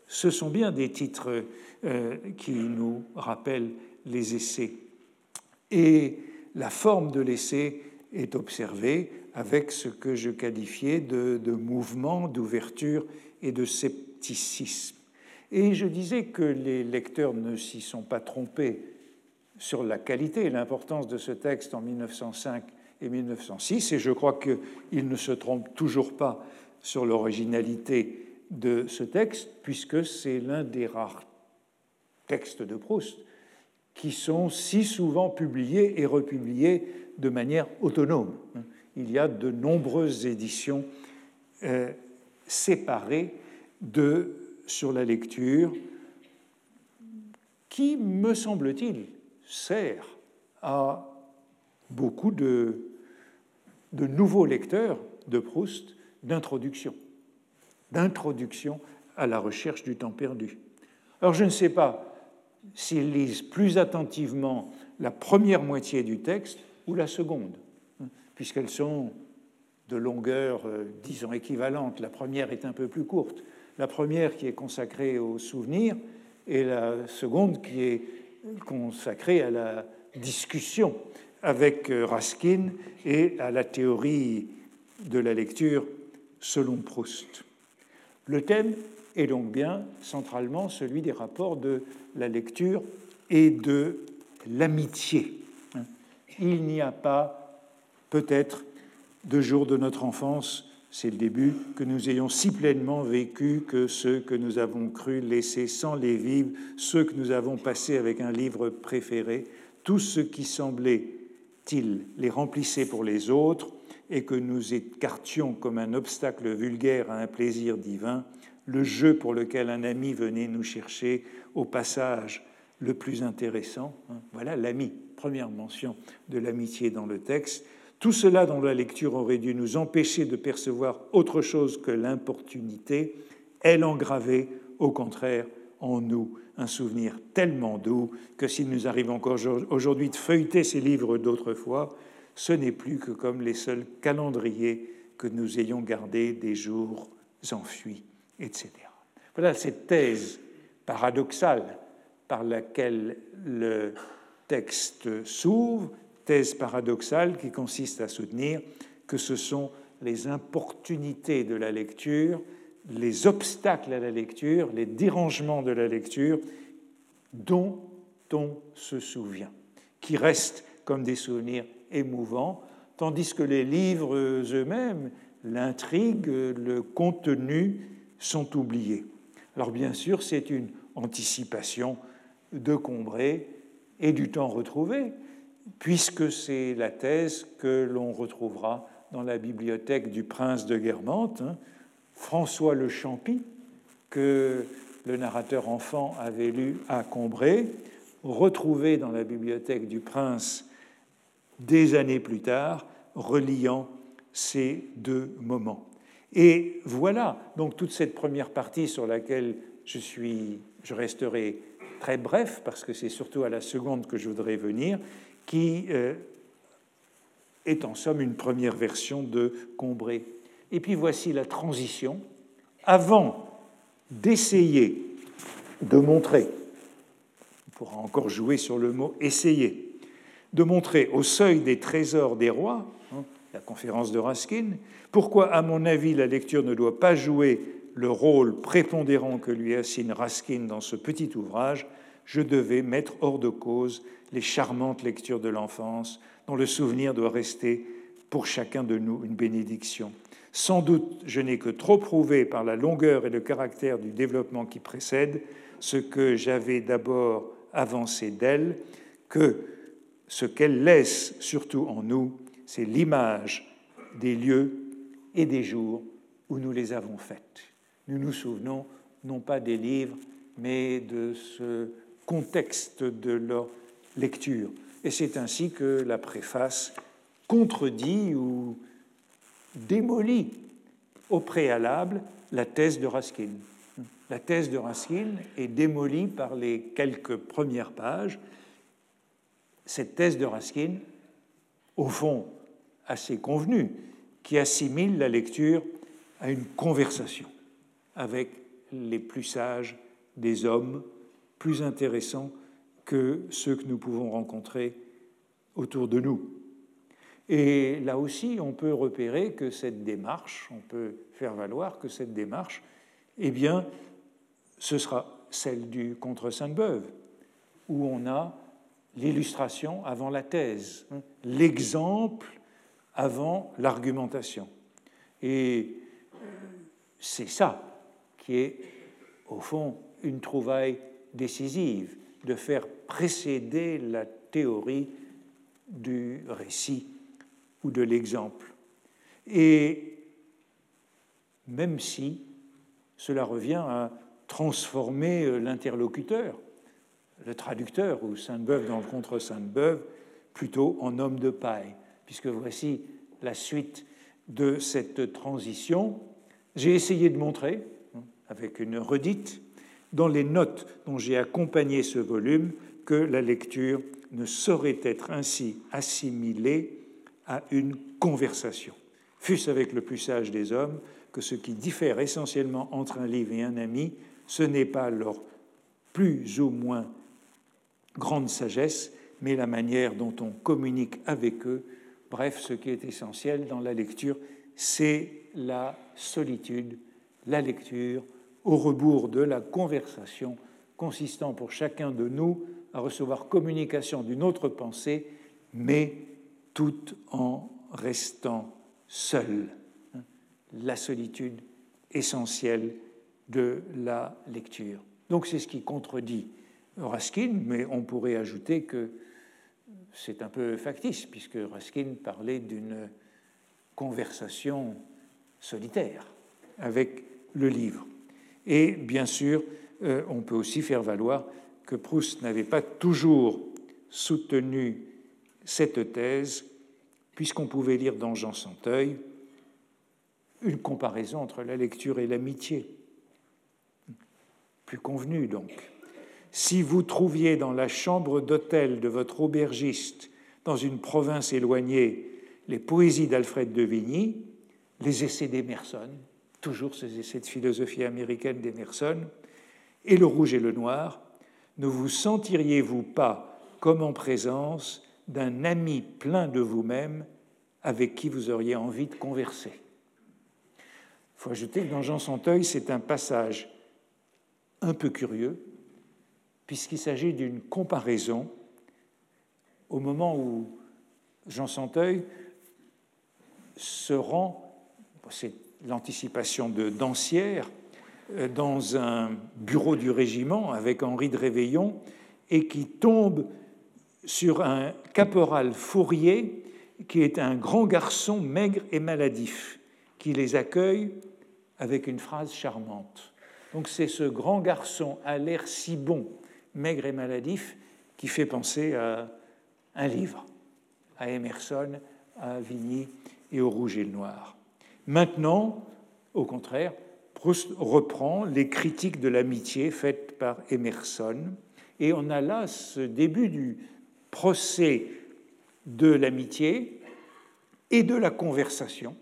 ce sont bien des titres euh, qui nous rappellent les essais. Et la forme de l'essai est observée avec ce que je qualifiais de, de mouvement, d'ouverture et de scepticisme. Et je disais que les lecteurs ne s'y sont pas trompés sur la qualité et l'importance de ce texte en 1905 et 1906, et je crois qu'il ne se trompe toujours pas sur l'originalité de ce texte, puisque c'est l'un des rares textes de Proust qui sont si souvent publiés et republiés de manière autonome. Il y a de nombreuses éditions euh, séparées de sur la lecture qui, me semble-t-il, sert à beaucoup de de nouveaux lecteurs de Proust d'introduction, d'introduction à la recherche du temps perdu. Alors je ne sais pas s'ils lisent plus attentivement la première moitié du texte ou la seconde, puisqu'elles sont de longueur, euh, disons, équivalente. La première est un peu plus courte. La première qui est consacrée au souvenir et la seconde qui est consacrée à la discussion avec euh, Raskin et à la théorie de la lecture selon Proust. Le thème est donc bien centralement celui des rapports de la lecture et de l'amitié. Il n'y a pas, peut-être, de jours de notre enfance, c'est le début, que nous ayons si pleinement vécu que ceux que nous avons cru laisser sans les vivre, ceux que nous avons passés avec un livre préféré, tout ce qui semblait les remplissait pour les autres et que nous écartions comme un obstacle vulgaire à un plaisir divin, le jeu pour lequel un ami venait nous chercher au passage le plus intéressant. Hein, voilà l'ami, première mention de l'amitié dans le texte. Tout cela dont la lecture aurait dû nous empêcher de percevoir autre chose que l'importunité, elle engravait au contraire en nous un souvenir tellement doux que s'il nous arrive encore aujourd'hui de feuilleter ces livres d'autrefois, ce n'est plus que comme les seuls calendriers que nous ayons gardés des jours enfuis, etc. Voilà cette thèse paradoxale par laquelle le texte s'ouvre, thèse paradoxale qui consiste à soutenir que ce sont les importunités de la lecture, les obstacles à la lecture, les dérangements de la lecture dont on se souvient, qui restent comme des souvenirs tandis que les livres eux-mêmes, l'intrigue, le contenu sont oubliés. Alors bien sûr, c'est une anticipation de Combray et du temps retrouvé, puisque c'est la thèse que l'on retrouvera dans la bibliothèque du prince de Guermantes, hein, François le Champy, que le narrateur enfant avait lu à Combray, retrouvé dans la bibliothèque du prince des années plus tard, reliant ces deux moments. Et voilà donc toute cette première partie sur laquelle je, suis, je resterai très bref, parce que c'est surtout à la seconde que je voudrais venir, qui euh, est en somme une première version de Combray. Et puis voici la transition. Avant d'essayer de montrer, on pourra encore jouer sur le mot essayer, de montrer au seuil des trésors des rois, hein, la conférence de Raskin, pourquoi, à mon avis, la lecture ne doit pas jouer le rôle prépondérant que lui assigne Raskin dans ce petit ouvrage, je devais mettre hors de cause les charmantes lectures de l'enfance, dont le souvenir doit rester pour chacun de nous une bénédiction. Sans doute, je n'ai que trop prouvé par la longueur et le caractère du développement qui précède ce que j'avais d'abord avancé d'elle, que ce qu'elle laisse surtout en nous, c'est l'image des lieux et des jours où nous les avons faites. Nous nous souvenons non pas des livres, mais de ce contexte de leur lecture. Et c'est ainsi que la préface contredit ou démolit au préalable la thèse de Raskin. La thèse de Raskin est démolie par les quelques premières pages. Cette thèse de Raskin, au fond assez convenue, qui assimile la lecture à une conversation avec les plus sages des hommes plus intéressants que ceux que nous pouvons rencontrer autour de nous. Et là aussi, on peut repérer que cette démarche, on peut faire valoir que cette démarche, eh bien, ce sera celle du contre Sainte-Beuve, où on a l'illustration avant la thèse, hein, l'exemple avant l'argumentation. Et c'est ça qui est, au fond, une trouvaille décisive de faire précéder la théorie du récit ou de l'exemple. Et même si cela revient à transformer euh, l'interlocuteur, le traducteur ou Sainte-Beuve dans le contre Sainte-Beuve, plutôt en homme de paille, puisque voici la suite de cette transition. J'ai essayé de montrer, hein, avec une redite, dans les notes dont j'ai accompagné ce volume que la lecture ne saurait être ainsi assimilée à une conversation, fût-ce avec le plus sage des hommes, que ce qui diffère essentiellement entre un livre et un ami, ce n'est pas leur plus ou moins grande sagesse, mais la manière dont on communique avec eux. Bref, ce qui est essentiel dans la lecture, c'est la solitude, la lecture, au rebours de la conversation consistant pour chacun de nous à recevoir communication d'une autre pensée, mais tout en restant seul. La solitude essentielle de la lecture. Donc c'est ce qui contredit Raskin, mais on pourrait ajouter que c'est un peu factice, puisque Raskin parlait d'une conversation solitaire avec le livre. Et bien sûr, euh, on peut aussi faire valoir que Proust n'avait pas toujours soutenu cette thèse, puisqu'on pouvait lire dans Jean Santeuil une comparaison entre la lecture et l'amitié. Plus convenue donc. Si vous trouviez dans la chambre d'hôtel de votre aubergiste, dans une province éloignée, les poésies d'Alfred de Vigny, les essais d'Emerson, toujours ces essais de philosophie américaine d'Emerson, et le rouge et le noir, ne vous sentiriez-vous pas comme en présence d'un ami plein de vous-même avec qui vous auriez envie de converser? Il faut ajouter que dans Jean Santeuil, c'est un passage un peu curieux, puisqu'il s'agit d'une comparaison au moment où Jean Santeuil se rend, c'est l'anticipation de Dancière, euh, dans un bureau du régiment avec Henri de Réveillon et qui tombe sur un caporal Fourier qui est un grand garçon maigre et maladif, qui les accueille avec une phrase charmante. Donc c'est ce grand garçon à l'air si bon, maigre et maladif, qui fait penser à un livre, à Emerson, à Vigny et au Rouge et le Noir. Maintenant, au contraire, Proust reprend les critiques de l'amitié faites par Emerson, et on a là ce début du procès de l'amitié et de la conversation,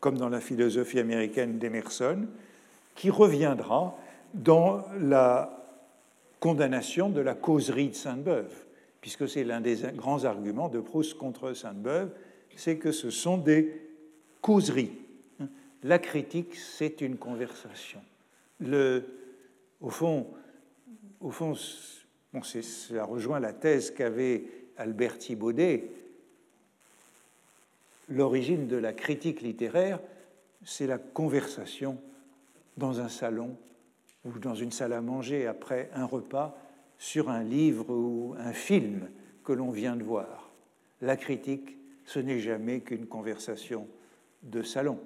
comme dans la philosophie américaine d'Emerson, qui reviendra dans la condamnation de la causerie de Sainte-Beuve, puisque c'est l'un des grands arguments de Proust contre Sainte-Beuve, c'est que ce sont des causeries. La critique, c'est une conversation. Au fond, au fond bon, ça rejoint la thèse qu'avait Albert Thibaudet. L'origine de la critique littéraire, c'est la conversation dans un salon ou dans une salle à manger après un repas sur un livre ou un film que l'on vient de voir. La critique, ce n'est jamais qu'une conversation de salon.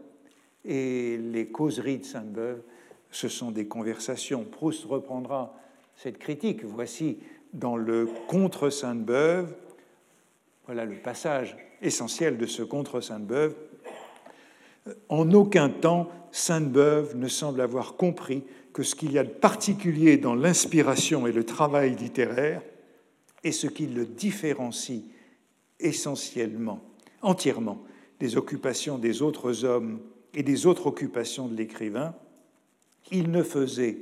Et les causeries de Sainte-Beuve, ce sont des conversations. Proust reprendra cette critique. Voici dans le Contre Sainte-Beuve, voilà le passage essentiel de ce Contre Sainte-Beuve. En aucun temps, Sainte-Beuve ne semble avoir compris que ce qu'il y a de particulier dans l'inspiration et le travail littéraire est ce qui le différencie essentiellement, entièrement, des occupations des autres hommes et des autres occupations de l'écrivain, il ne faisait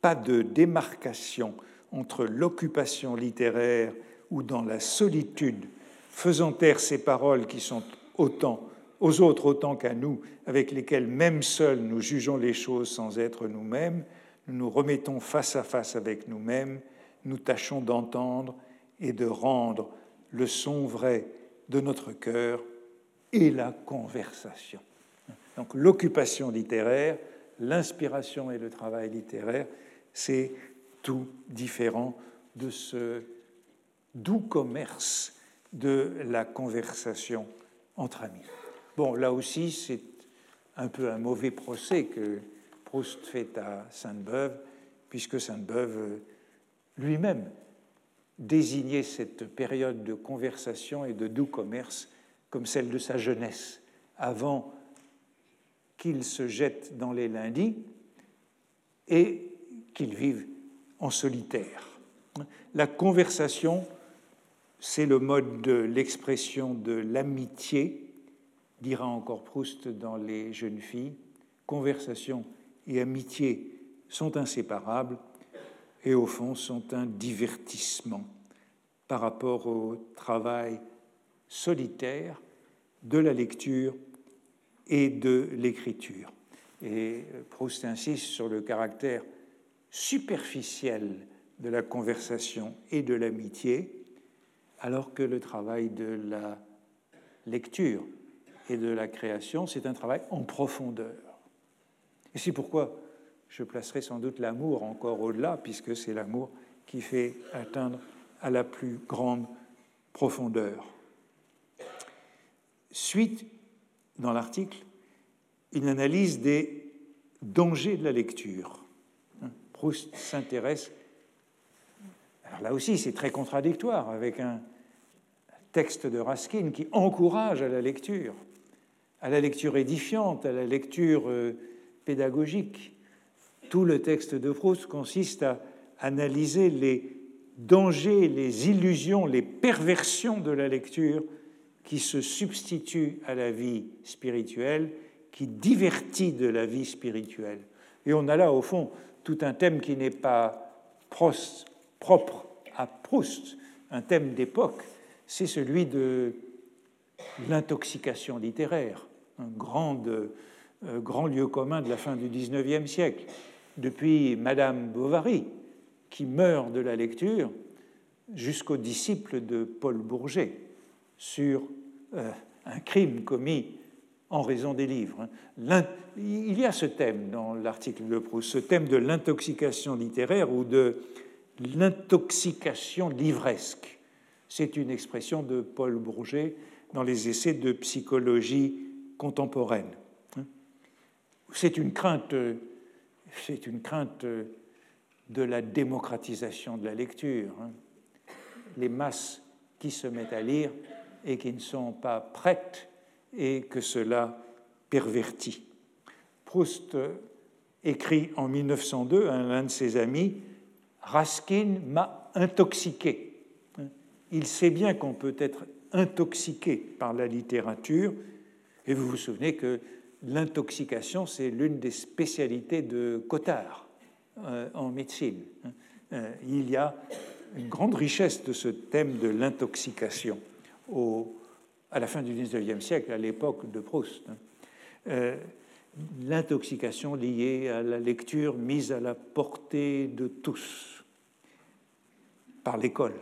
pas de démarcation entre l'occupation littéraire ou dans la solitude, faisant taire ces paroles qui sont autant aux autres autant qu'à nous, avec lesquels même seuls nous jugeons les choses sans être nous-mêmes, nous nous remettons face à face avec nous-mêmes, nous tâchons d'entendre et de rendre le son vrai de notre cœur et la conversation. Donc l'occupation littéraire, l'inspiration et le travail littéraire, c'est tout différent de ce doux commerce de la conversation entre amis. Bon, là aussi, c'est un peu un mauvais procès que Proust fait à Sainte-Beuve, puisque Sainte-Beuve lui-même désignait cette période de conversation et de doux commerce comme celle de sa jeunesse, avant qu'il se jette dans les lundis et qu'il vive en solitaire. La conversation, c'est le mode de l'expression de l'amitié, dira encore Proust dans Les jeunes filles. Conversation et amitié sont inséparables et au fond sont un divertissement par rapport au travail solitaire de la lecture et de l'écriture. Et Proust insiste sur le caractère superficiel de la conversation et de l'amitié, alors que le travail de la lecture et de la création, c'est un travail en profondeur. C'est pourquoi je placerai sans doute l'amour encore au-delà, puisque c'est l'amour qui fait atteindre à la plus grande profondeur. Suite, dans l'article, une analyse des dangers de la lecture. Proust s'intéresse, alors là aussi c'est très contradictoire, avec un texte de Raskin qui encourage à la lecture, à la lecture édifiante, à la lecture euh, pédagogique. Tout le texte de Proust consiste à analyser les dangers, les illusions, les perversions de la lecture qui se substituent à la vie spirituelle, qui divertit de la vie spirituelle. Et on a là, au fond, tout un thème qui n'est pas propre à Proust, un thème d'époque, c'est celui de l'intoxication littéraire, un grand, euh, lieu commun de la fin du XIXe siècle. Depuis Madame Bovary, qui meurt de la lecture, jusqu'aux disciples de Paul Bourget sur euh, un crime commis en raison des livres. Il y a ce thème dans l'article de Proust, ce thème de l'intoxication littéraire ou de l'intoxication livresque. C'est une expression de Paul Bourget dans les essais de psychologie contemporaine. C'est une crainte, c'est une crainte de la démocratisation de la lecture. Hein. Les masses qui se mettent à lire et qui ne sont pas prêtes et que cela pervertit. Proust écrit en 1902 à l'un de ses amis Raskin m'a intoxiqué. Il sait bien qu'on peut être intoxiqué par la littérature, et vous vous souvenez que l'intoxication, c'est l'une des spécialités de Cotard euh, en médecine. Euh, il y a une grande richesse de ce thème de l'intoxication à la fin du XIXe siècle, à l'époque de Proust. Euh, l'intoxication liée à la lecture mise à la portée de tous par l'école.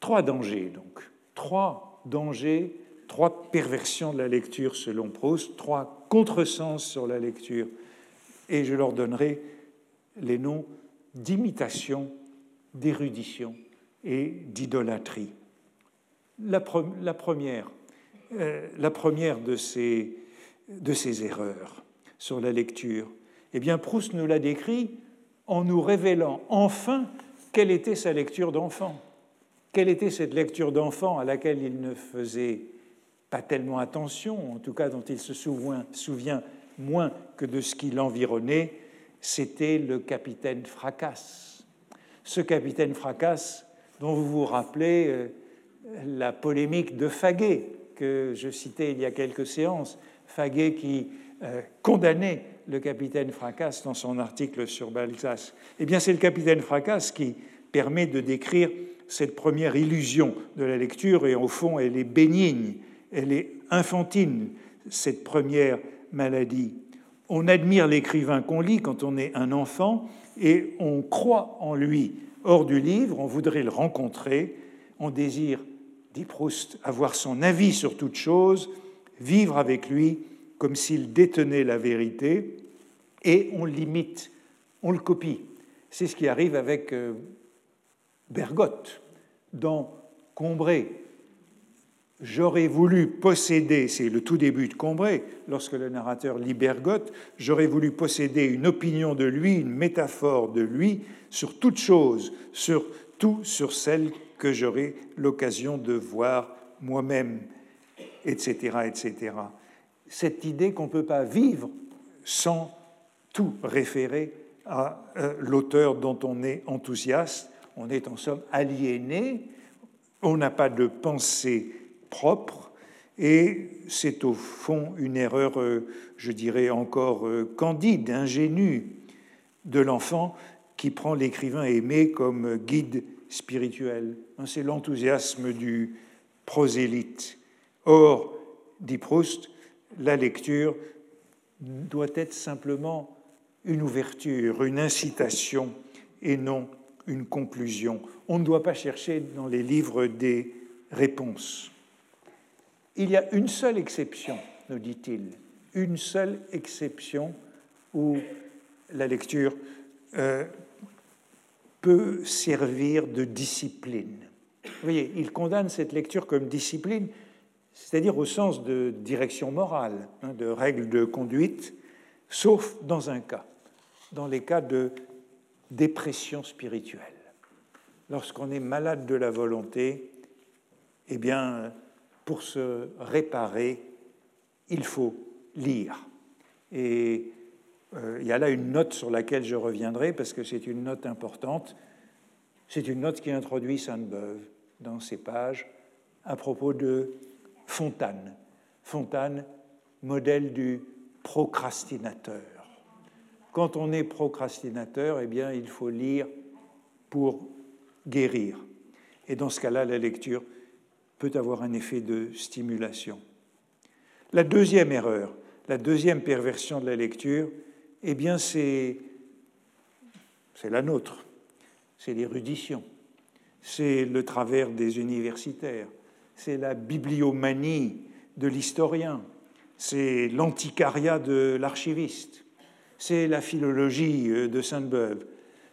Trois dangers, donc. Trois dangers, trois perversions de la lecture selon Proust, trois contresens sur la lecture. Et je leur donnerai les noms d'imitation, d'érudition et d'idolâtrie. La, première, euh, la première de ces de ces erreurs sur la lecture Eh bien, Proust nous l'a décrit en nous révélant enfin quelle était sa lecture d'enfant. Quelle était cette lecture d'enfant à laquelle il ne faisait pas tellement attention, en tout cas dont il se souvient, moins que de ce qui l'environnait, c'était le capitaine Fracasse. Ce capitaine Fracasse dont vous vous rappelez euh, la polémique de Faguet que je citais il y a quelques séances, Faguet qui euh, condamnait le capitaine Fracasse dans son article sur Balzac. Eh bien, c'est le capitaine Fracasse qui permet de décrire cette première illusion de la lecture, et au fond, elle est bénigne, elle est infantine, cette première maladie. On admire l'écrivain qu'on lit quand on est un enfant, et on croit en lui hors du livre, on voudrait le rencontrer, on désire, dit Proust, avoir son avis sur toute chose, vivre avec lui comme s'il détenait la vérité, et on l'imite, on le copie. C'est ce qui arrive avec euh, Bergotte dans Combray. J'aurais voulu posséder, c'est le tout début de Combray, lorsque le narrateur lit Bergotte, j'aurais voulu posséder une opinion de lui, une métaphore de lui sur toute chose, surtout sur celle que j'aurai l'occasion de voir moi-même etc., etc. Cette idée qu'on ne peut pas vivre sans tout référer à euh, l'auteur dont on est enthousiaste. On est en somme aliéné, on n'a pas de pensée et c'est au fond une erreur, euh, je dirais encore euh, candide, ingénue de l'enfant qui prend l'écrivain aimé comme guide spirituel. C'est l'enthousiasme du prosélyte. Or, dit Proust, la lecture doit être simplement une ouverture, une incitation et non une conclusion. On ne doit pas chercher dans les livres des réponses. Il y a une seule exception, nous dit-il, une seule exception où la lecture euh, peut servir de discipline. Vous voyez, il condamne cette lecture comme discipline, c'est-à-dire au sens de direction morale, hein, de règles de conduite, sauf dans un cas, dans les cas de dépression spirituelle. Lorsqu'on est malade de la volonté, eh bien, pour se réparer, il faut lire. Et euh, il y a là une note sur laquelle je reviendrai parce que c'est une note importante. C'est une note qui introduit Sainte-Beuve dans ses pages à propos de Fontane. Fontane, modèle du procrastinateur. Quand on est procrastinateur, eh bien, il faut lire pour guérir. Et dans ce cas-là, la lecture peut avoir un effet de stimulation. La deuxième erreur, la deuxième perversion de la lecture, eh bien, c'est, la nôtre, c'est l'érudition, c'est le travers des universitaires, c'est la bibliomanie de l'historien, c'est l'antiquariat de l'archiviste, c'est la philologie euh, de Sainte-Beuve,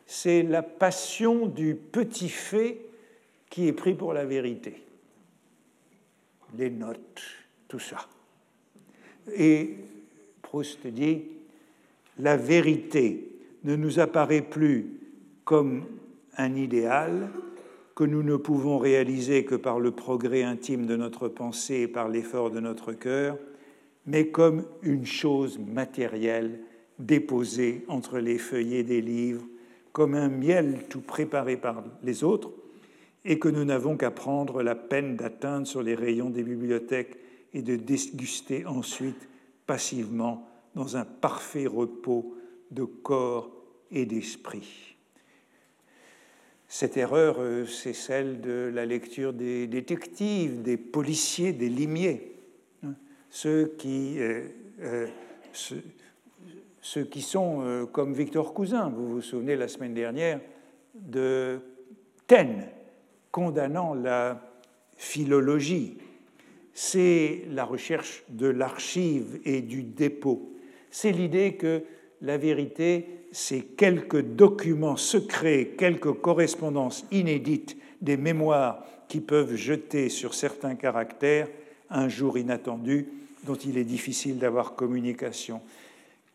c'est la passion du petit fait qui est pris pour la vérité. Les notes, tout ça. Et Proust dit, la vérité ne nous apparaît plus comme un idéal que nous ne pouvons réaliser que par le progrès intime de notre pensée et par l'effort de notre cœur, mais comme une chose matérielle déposée entre les feuillets des livres, comme un miel tout préparé par les autres, et que nous n'avons qu'à prendre la peine d'atteindre sur les rayons des bibliothèques et de déguster ensuite passivement dans un parfait repos de corps et d'esprit. Cette erreur, euh, c'est celle de la lecture des détectives, des policiers, des limiers, hein. ceux qui, euh, euh, ceux, qui sont comme Victor Cousin. Vous vous souvenez la semaine dernière de Taine condamnant la philologie. C'est la recherche de l'archive et du dépôt. C'est l'idée que la vérité, c'est quelques documents secrets, quelques correspondances inédites, des mémoires qui peuvent jeter sur certains caractères un jour inattendu dont il est difficile d'avoir communication.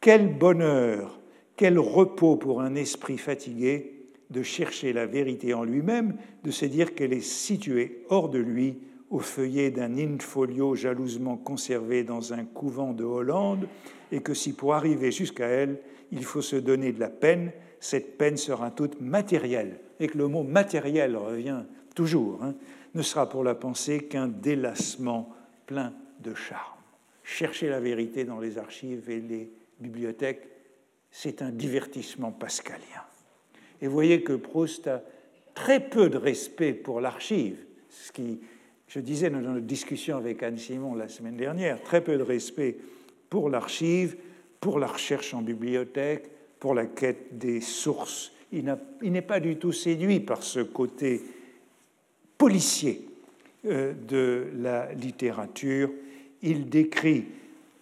Quel bonheur, quel repos pour un esprit fatigué de chercher la vérité en lui-même, de se dire qu'elle est située hors de lui, au feuillet d'un in-folio jalousement conservé dans un couvent de Hollande, et que si pour arriver jusqu'à elle, il faut se donner de la peine, cette peine sera toute matérielle, et que le mot matériel revient toujours, hein, ne sera pour la pensée qu'un délassement plein de charme. Chercher la vérité dans les archives et les bibliothèques, c'est un divertissement pascalien. Et vous voyez que Proust a très peu de respect pour l'archive, ce qui, je disais dans notre discussion avec Anne Simon la semaine dernière, très peu de respect pour l'archive, pour la recherche en bibliothèque, pour la quête des sources. Il n'est pas du tout séduit par ce côté policier euh, de la littérature. Il décrit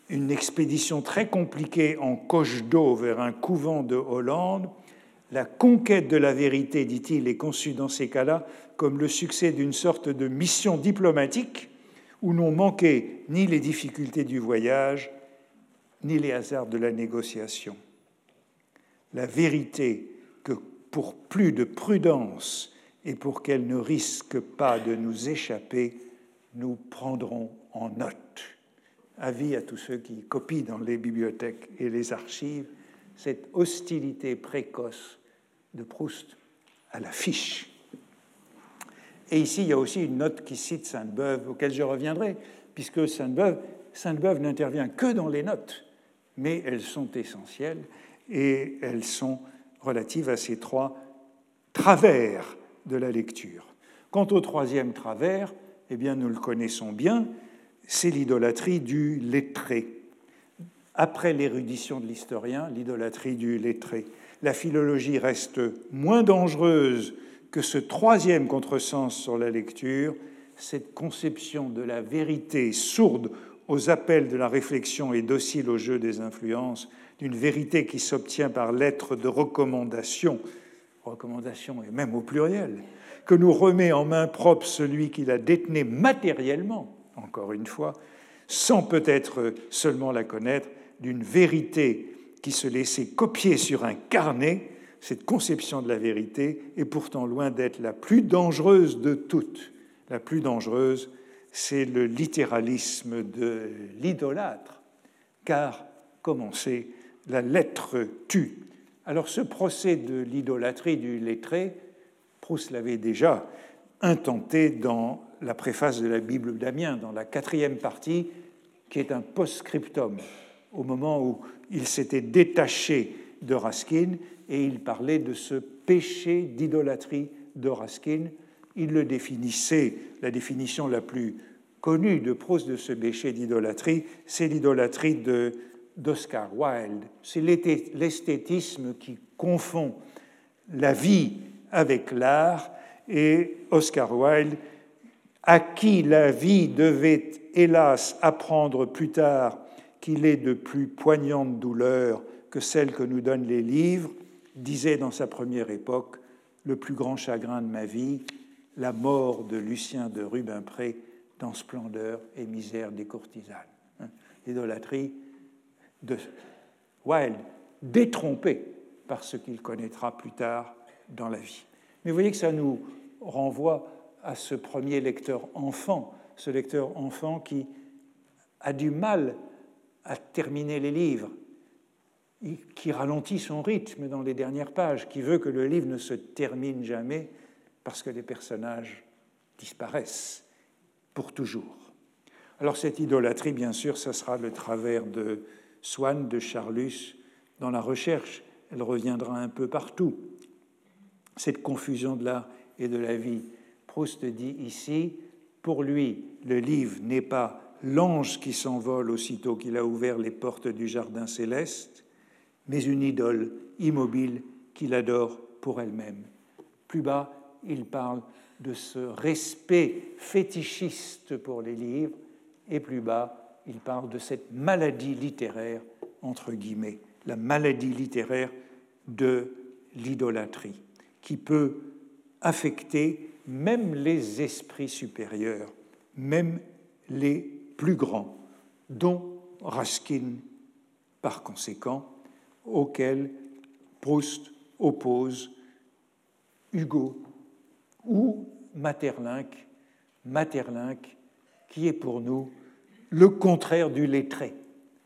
une expédition très compliquée en coche d'eau vers un couvent de Hollande. La conquête de la vérité, dit-il, est conçue dans ces cas-là comme le succès d'une sorte de mission diplomatique où n'ont manqué ni les difficultés du voyage, ni les hasards de la négociation. La vérité que pour plus de prudence et pour qu'elle ne risque pas de nous échapper, nous prendrons en note. Avis à tous ceux qui copient dans les bibliothèques et les archives cette hostilité précoce de Proust à la fiche. Et ici, il y a aussi une note qui cite Sainte-Beuve, auquel je reviendrai, puisque Sainte-Beuve Sainte n'intervient que dans les notes mais elles sont essentielles et elles sont relatives à ces trois travers de la lecture. Quant au troisième travers, eh bien, nous le connaissons bien, c'est l'idolâtrie du lettré. Après l'érudition de l'historien, l'idolâtrie du lettré. La philologie reste moins dangereuse que ce troisième contresens sur la lecture, cette conception de la vérité sourde aux appels de la réflexion et docile au jeu des influences, d'une vérité qui s'obtient par lettre de recommandation, recommandation et même au pluriel, que nous remet en main propre celui qui la détenait matériellement, encore une fois, sans peut-être seulement la connaître, d'une vérité qui se laissait copier sur un carnet, cette conception de la vérité est pourtant loin d'être la plus dangereuse de toutes. La plus dangereuse, c'est le littéralisme de l'idolâtre, car, comme on la lettre tue. Alors ce procès de l'idolâtrie du lettré, Proust l'avait déjà intenté dans la préface de la Bible d'Amiens, dans la quatrième partie, qui est un post-scriptum, au moment où il s'était détaché de Raskin et il parlait de ce péché d'idolâtrie de Raskin. Il le définissait, la définition la plus connue de Proust de ce péché d'idolâtrie, c'est l'idolâtrie d'Oscar Wilde. C'est l'esthétisme qui confond la vie avec l'art et Oscar Wilde, à qui la vie devait hélas apprendre plus tard qu'il est de plus poignante douleur que celle que nous donnent les livres, disait dans sa première époque Le plus grand chagrin de ma vie, la mort de Lucien de Rubempré dans Splendeur et misère des courtisanes. Hein, l'idolâtrie de Wilde, détrompée par ce qu'il connaîtra plus tard dans la vie. Mais vous voyez que ça nous renvoie à ce premier lecteur enfant, ce lecteur enfant qui a du mal à terminer les livres, qui ralentit son rythme dans les dernières pages, qui veut que le livre ne se termine jamais parce que les personnages disparaissent pour toujours. Alors cette idolâtrie, bien sûr, ça sera le travers de Swann, de Charlus, dans la recherche. Elle reviendra un peu partout. Cette confusion de l'art et de la vie. Proust dit ici, pour lui, le livre n'est pas l'ange qui s'envole aussitôt qu'il a ouvert les portes du jardin céleste, mais une idole immobile qu'il adore pour elle-même. Plus bas, il parle de ce respect fétichiste pour les livres, et plus bas, il parle de cette maladie littéraire, entre guillemets, la maladie littéraire de l'idolâtrie, qui peut affecter même les esprits supérieurs, même les plus grands, dont Raskin par conséquent, auquel Proust oppose Hugo ou Materlinck, Materlinck qui est pour nous le contraire du lettré.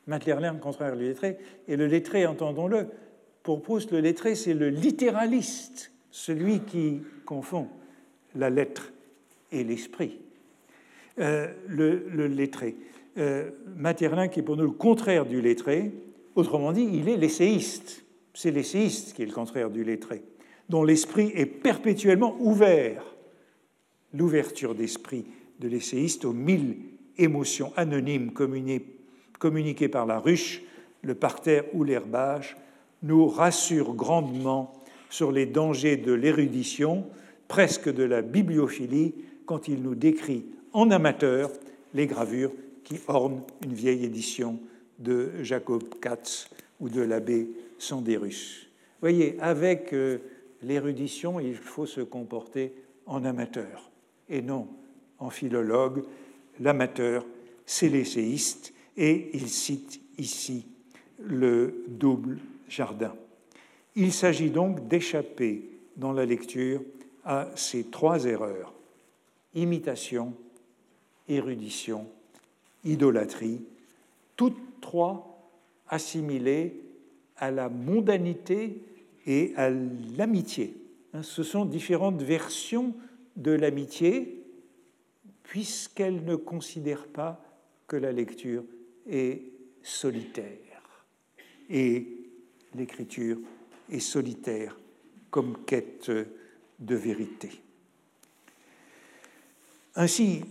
Materlinck, contraire du lettré, et le lettré, entendons-le, pour Proust, le lettré, c'est le littéraliste, celui qui confond la lettre et l'esprit. Euh, le, lettré. Euh, qui est pour nous le contraire du lettré, autrement dit, il est l'essayiste. C'est l'essayiste qui est le contraire du lettré, dont l'esprit est perpétuellement ouvert. L'ouverture d'esprit de l'essayiste aux mille émotions anonymes communiquées par la ruche, le parterre ou l'herbage nous rassure grandement sur les dangers de l'érudition, presque de la bibliophilie, quand il nous décrit en amateur les gravures qui ornent une vieille édition de Jacob Katz ou de l'abbé Sandérus. Voyez, avec euh, l'érudition, il faut se comporter en amateur et non en philologue. L'amateur, c'est l'essayiste, et il cite ici le double jardin. Il s'agit donc d'échapper dans la lecture à ces trois erreurs imitation, érudition, idolâtrie, toutes trois assimilées à la mondanité et à l'amitié. Hein, ce sont différentes versions de l'amitié, puisqu'elles ne considèrent pas que la lecture est solitaire. Et l'écriture est solitaire comme quête de vérité. Ainsi,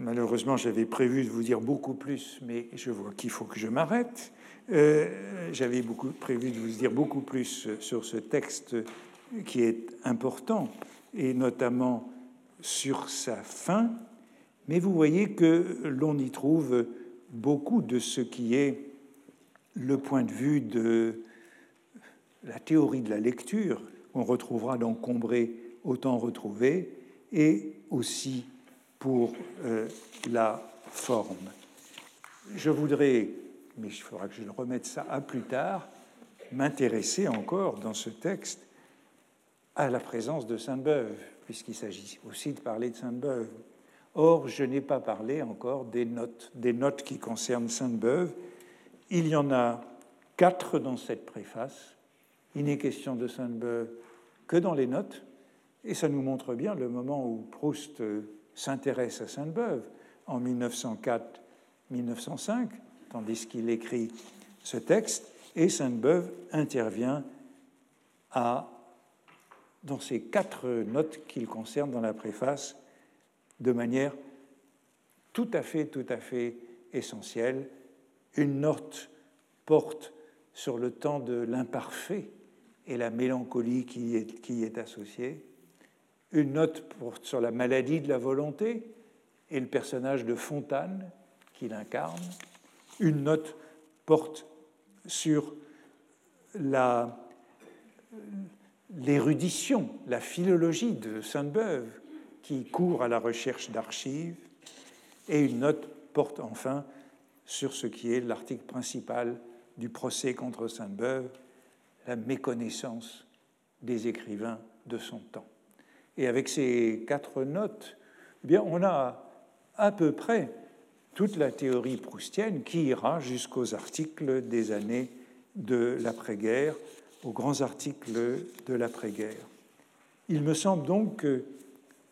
malheureusement, j'avais prévu de vous dire beaucoup plus, mais je vois qu'il faut que je m'arrête. Euh, j'avais beaucoup prévu de vous dire beaucoup plus sur ce texte qui est important, et notamment sur sa fin, mais vous voyez que l'on y trouve beaucoup de ce qui est le point de vue de la théorie de la lecture, qu'on retrouvera dans Combré, autant retrouvé, et aussi pour euh, la forme. Je voudrais, mais il faudra que je le remette ça à plus tard, m'intéresser encore dans ce texte à la présence de Sainte-Beuve, puisqu'il s'agit aussi de parler de Sainte-Beuve. Or, je n'ai pas parlé encore des notes, des notes qui concernent Sainte-Beuve. Il y en a quatre dans cette préface. Il n'est question de Sainte-Beuve que dans les notes, et ça nous montre bien le moment où Proust s'intéresse à Sainte-Beuve en 1904-1905, tandis qu'il écrit ce texte, et Sainte-Beuve intervient à dans ces quatre notes qu'il concerne dans la préface de manière tout à fait, tout à fait essentielle. Une note porte sur le temps de l'imparfait et la mélancolie qui est, qui est associée. Une note porte sur la maladie de la volonté et le personnage de Fontane qu'il incarne. Une note porte sur l'érudition, la, philologie de Sainte-Beuve qui court à la recherche d'archives. Et une note porte enfin sur ce qui est l'article principal du procès contre Sainte-Beuve, la méconnaissance des écrivains de son temps. Et avec ces quatre notes, eh bien, on a à peu près toute la théorie proustienne qui ira jusqu'aux articles des années de l'après-guerre, aux grands articles de l'après-guerre. Il me semble donc que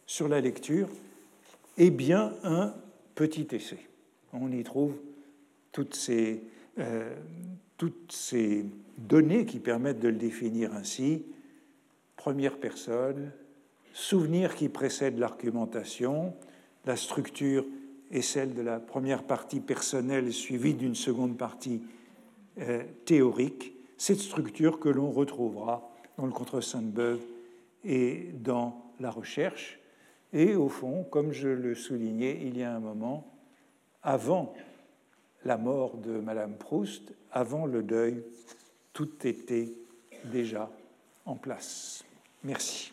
sur la lecture est bien un petit essai. On y trouve toutes ces, euh, toutes ces données qui permettent de le définir ainsi. Première personne, souvenir qui précède l'argumentation, la structure est celle de la première partie personnelle suivie d'une seconde partie euh, théorique, cette structure que l'on retrouvera dans le contre Sainte-Beuve et dans la recherche. Et au fond, comme je le soulignais il y a un moment, avant la mort de Madame Proust, avant le deuil, tout était déjà en place. Merci.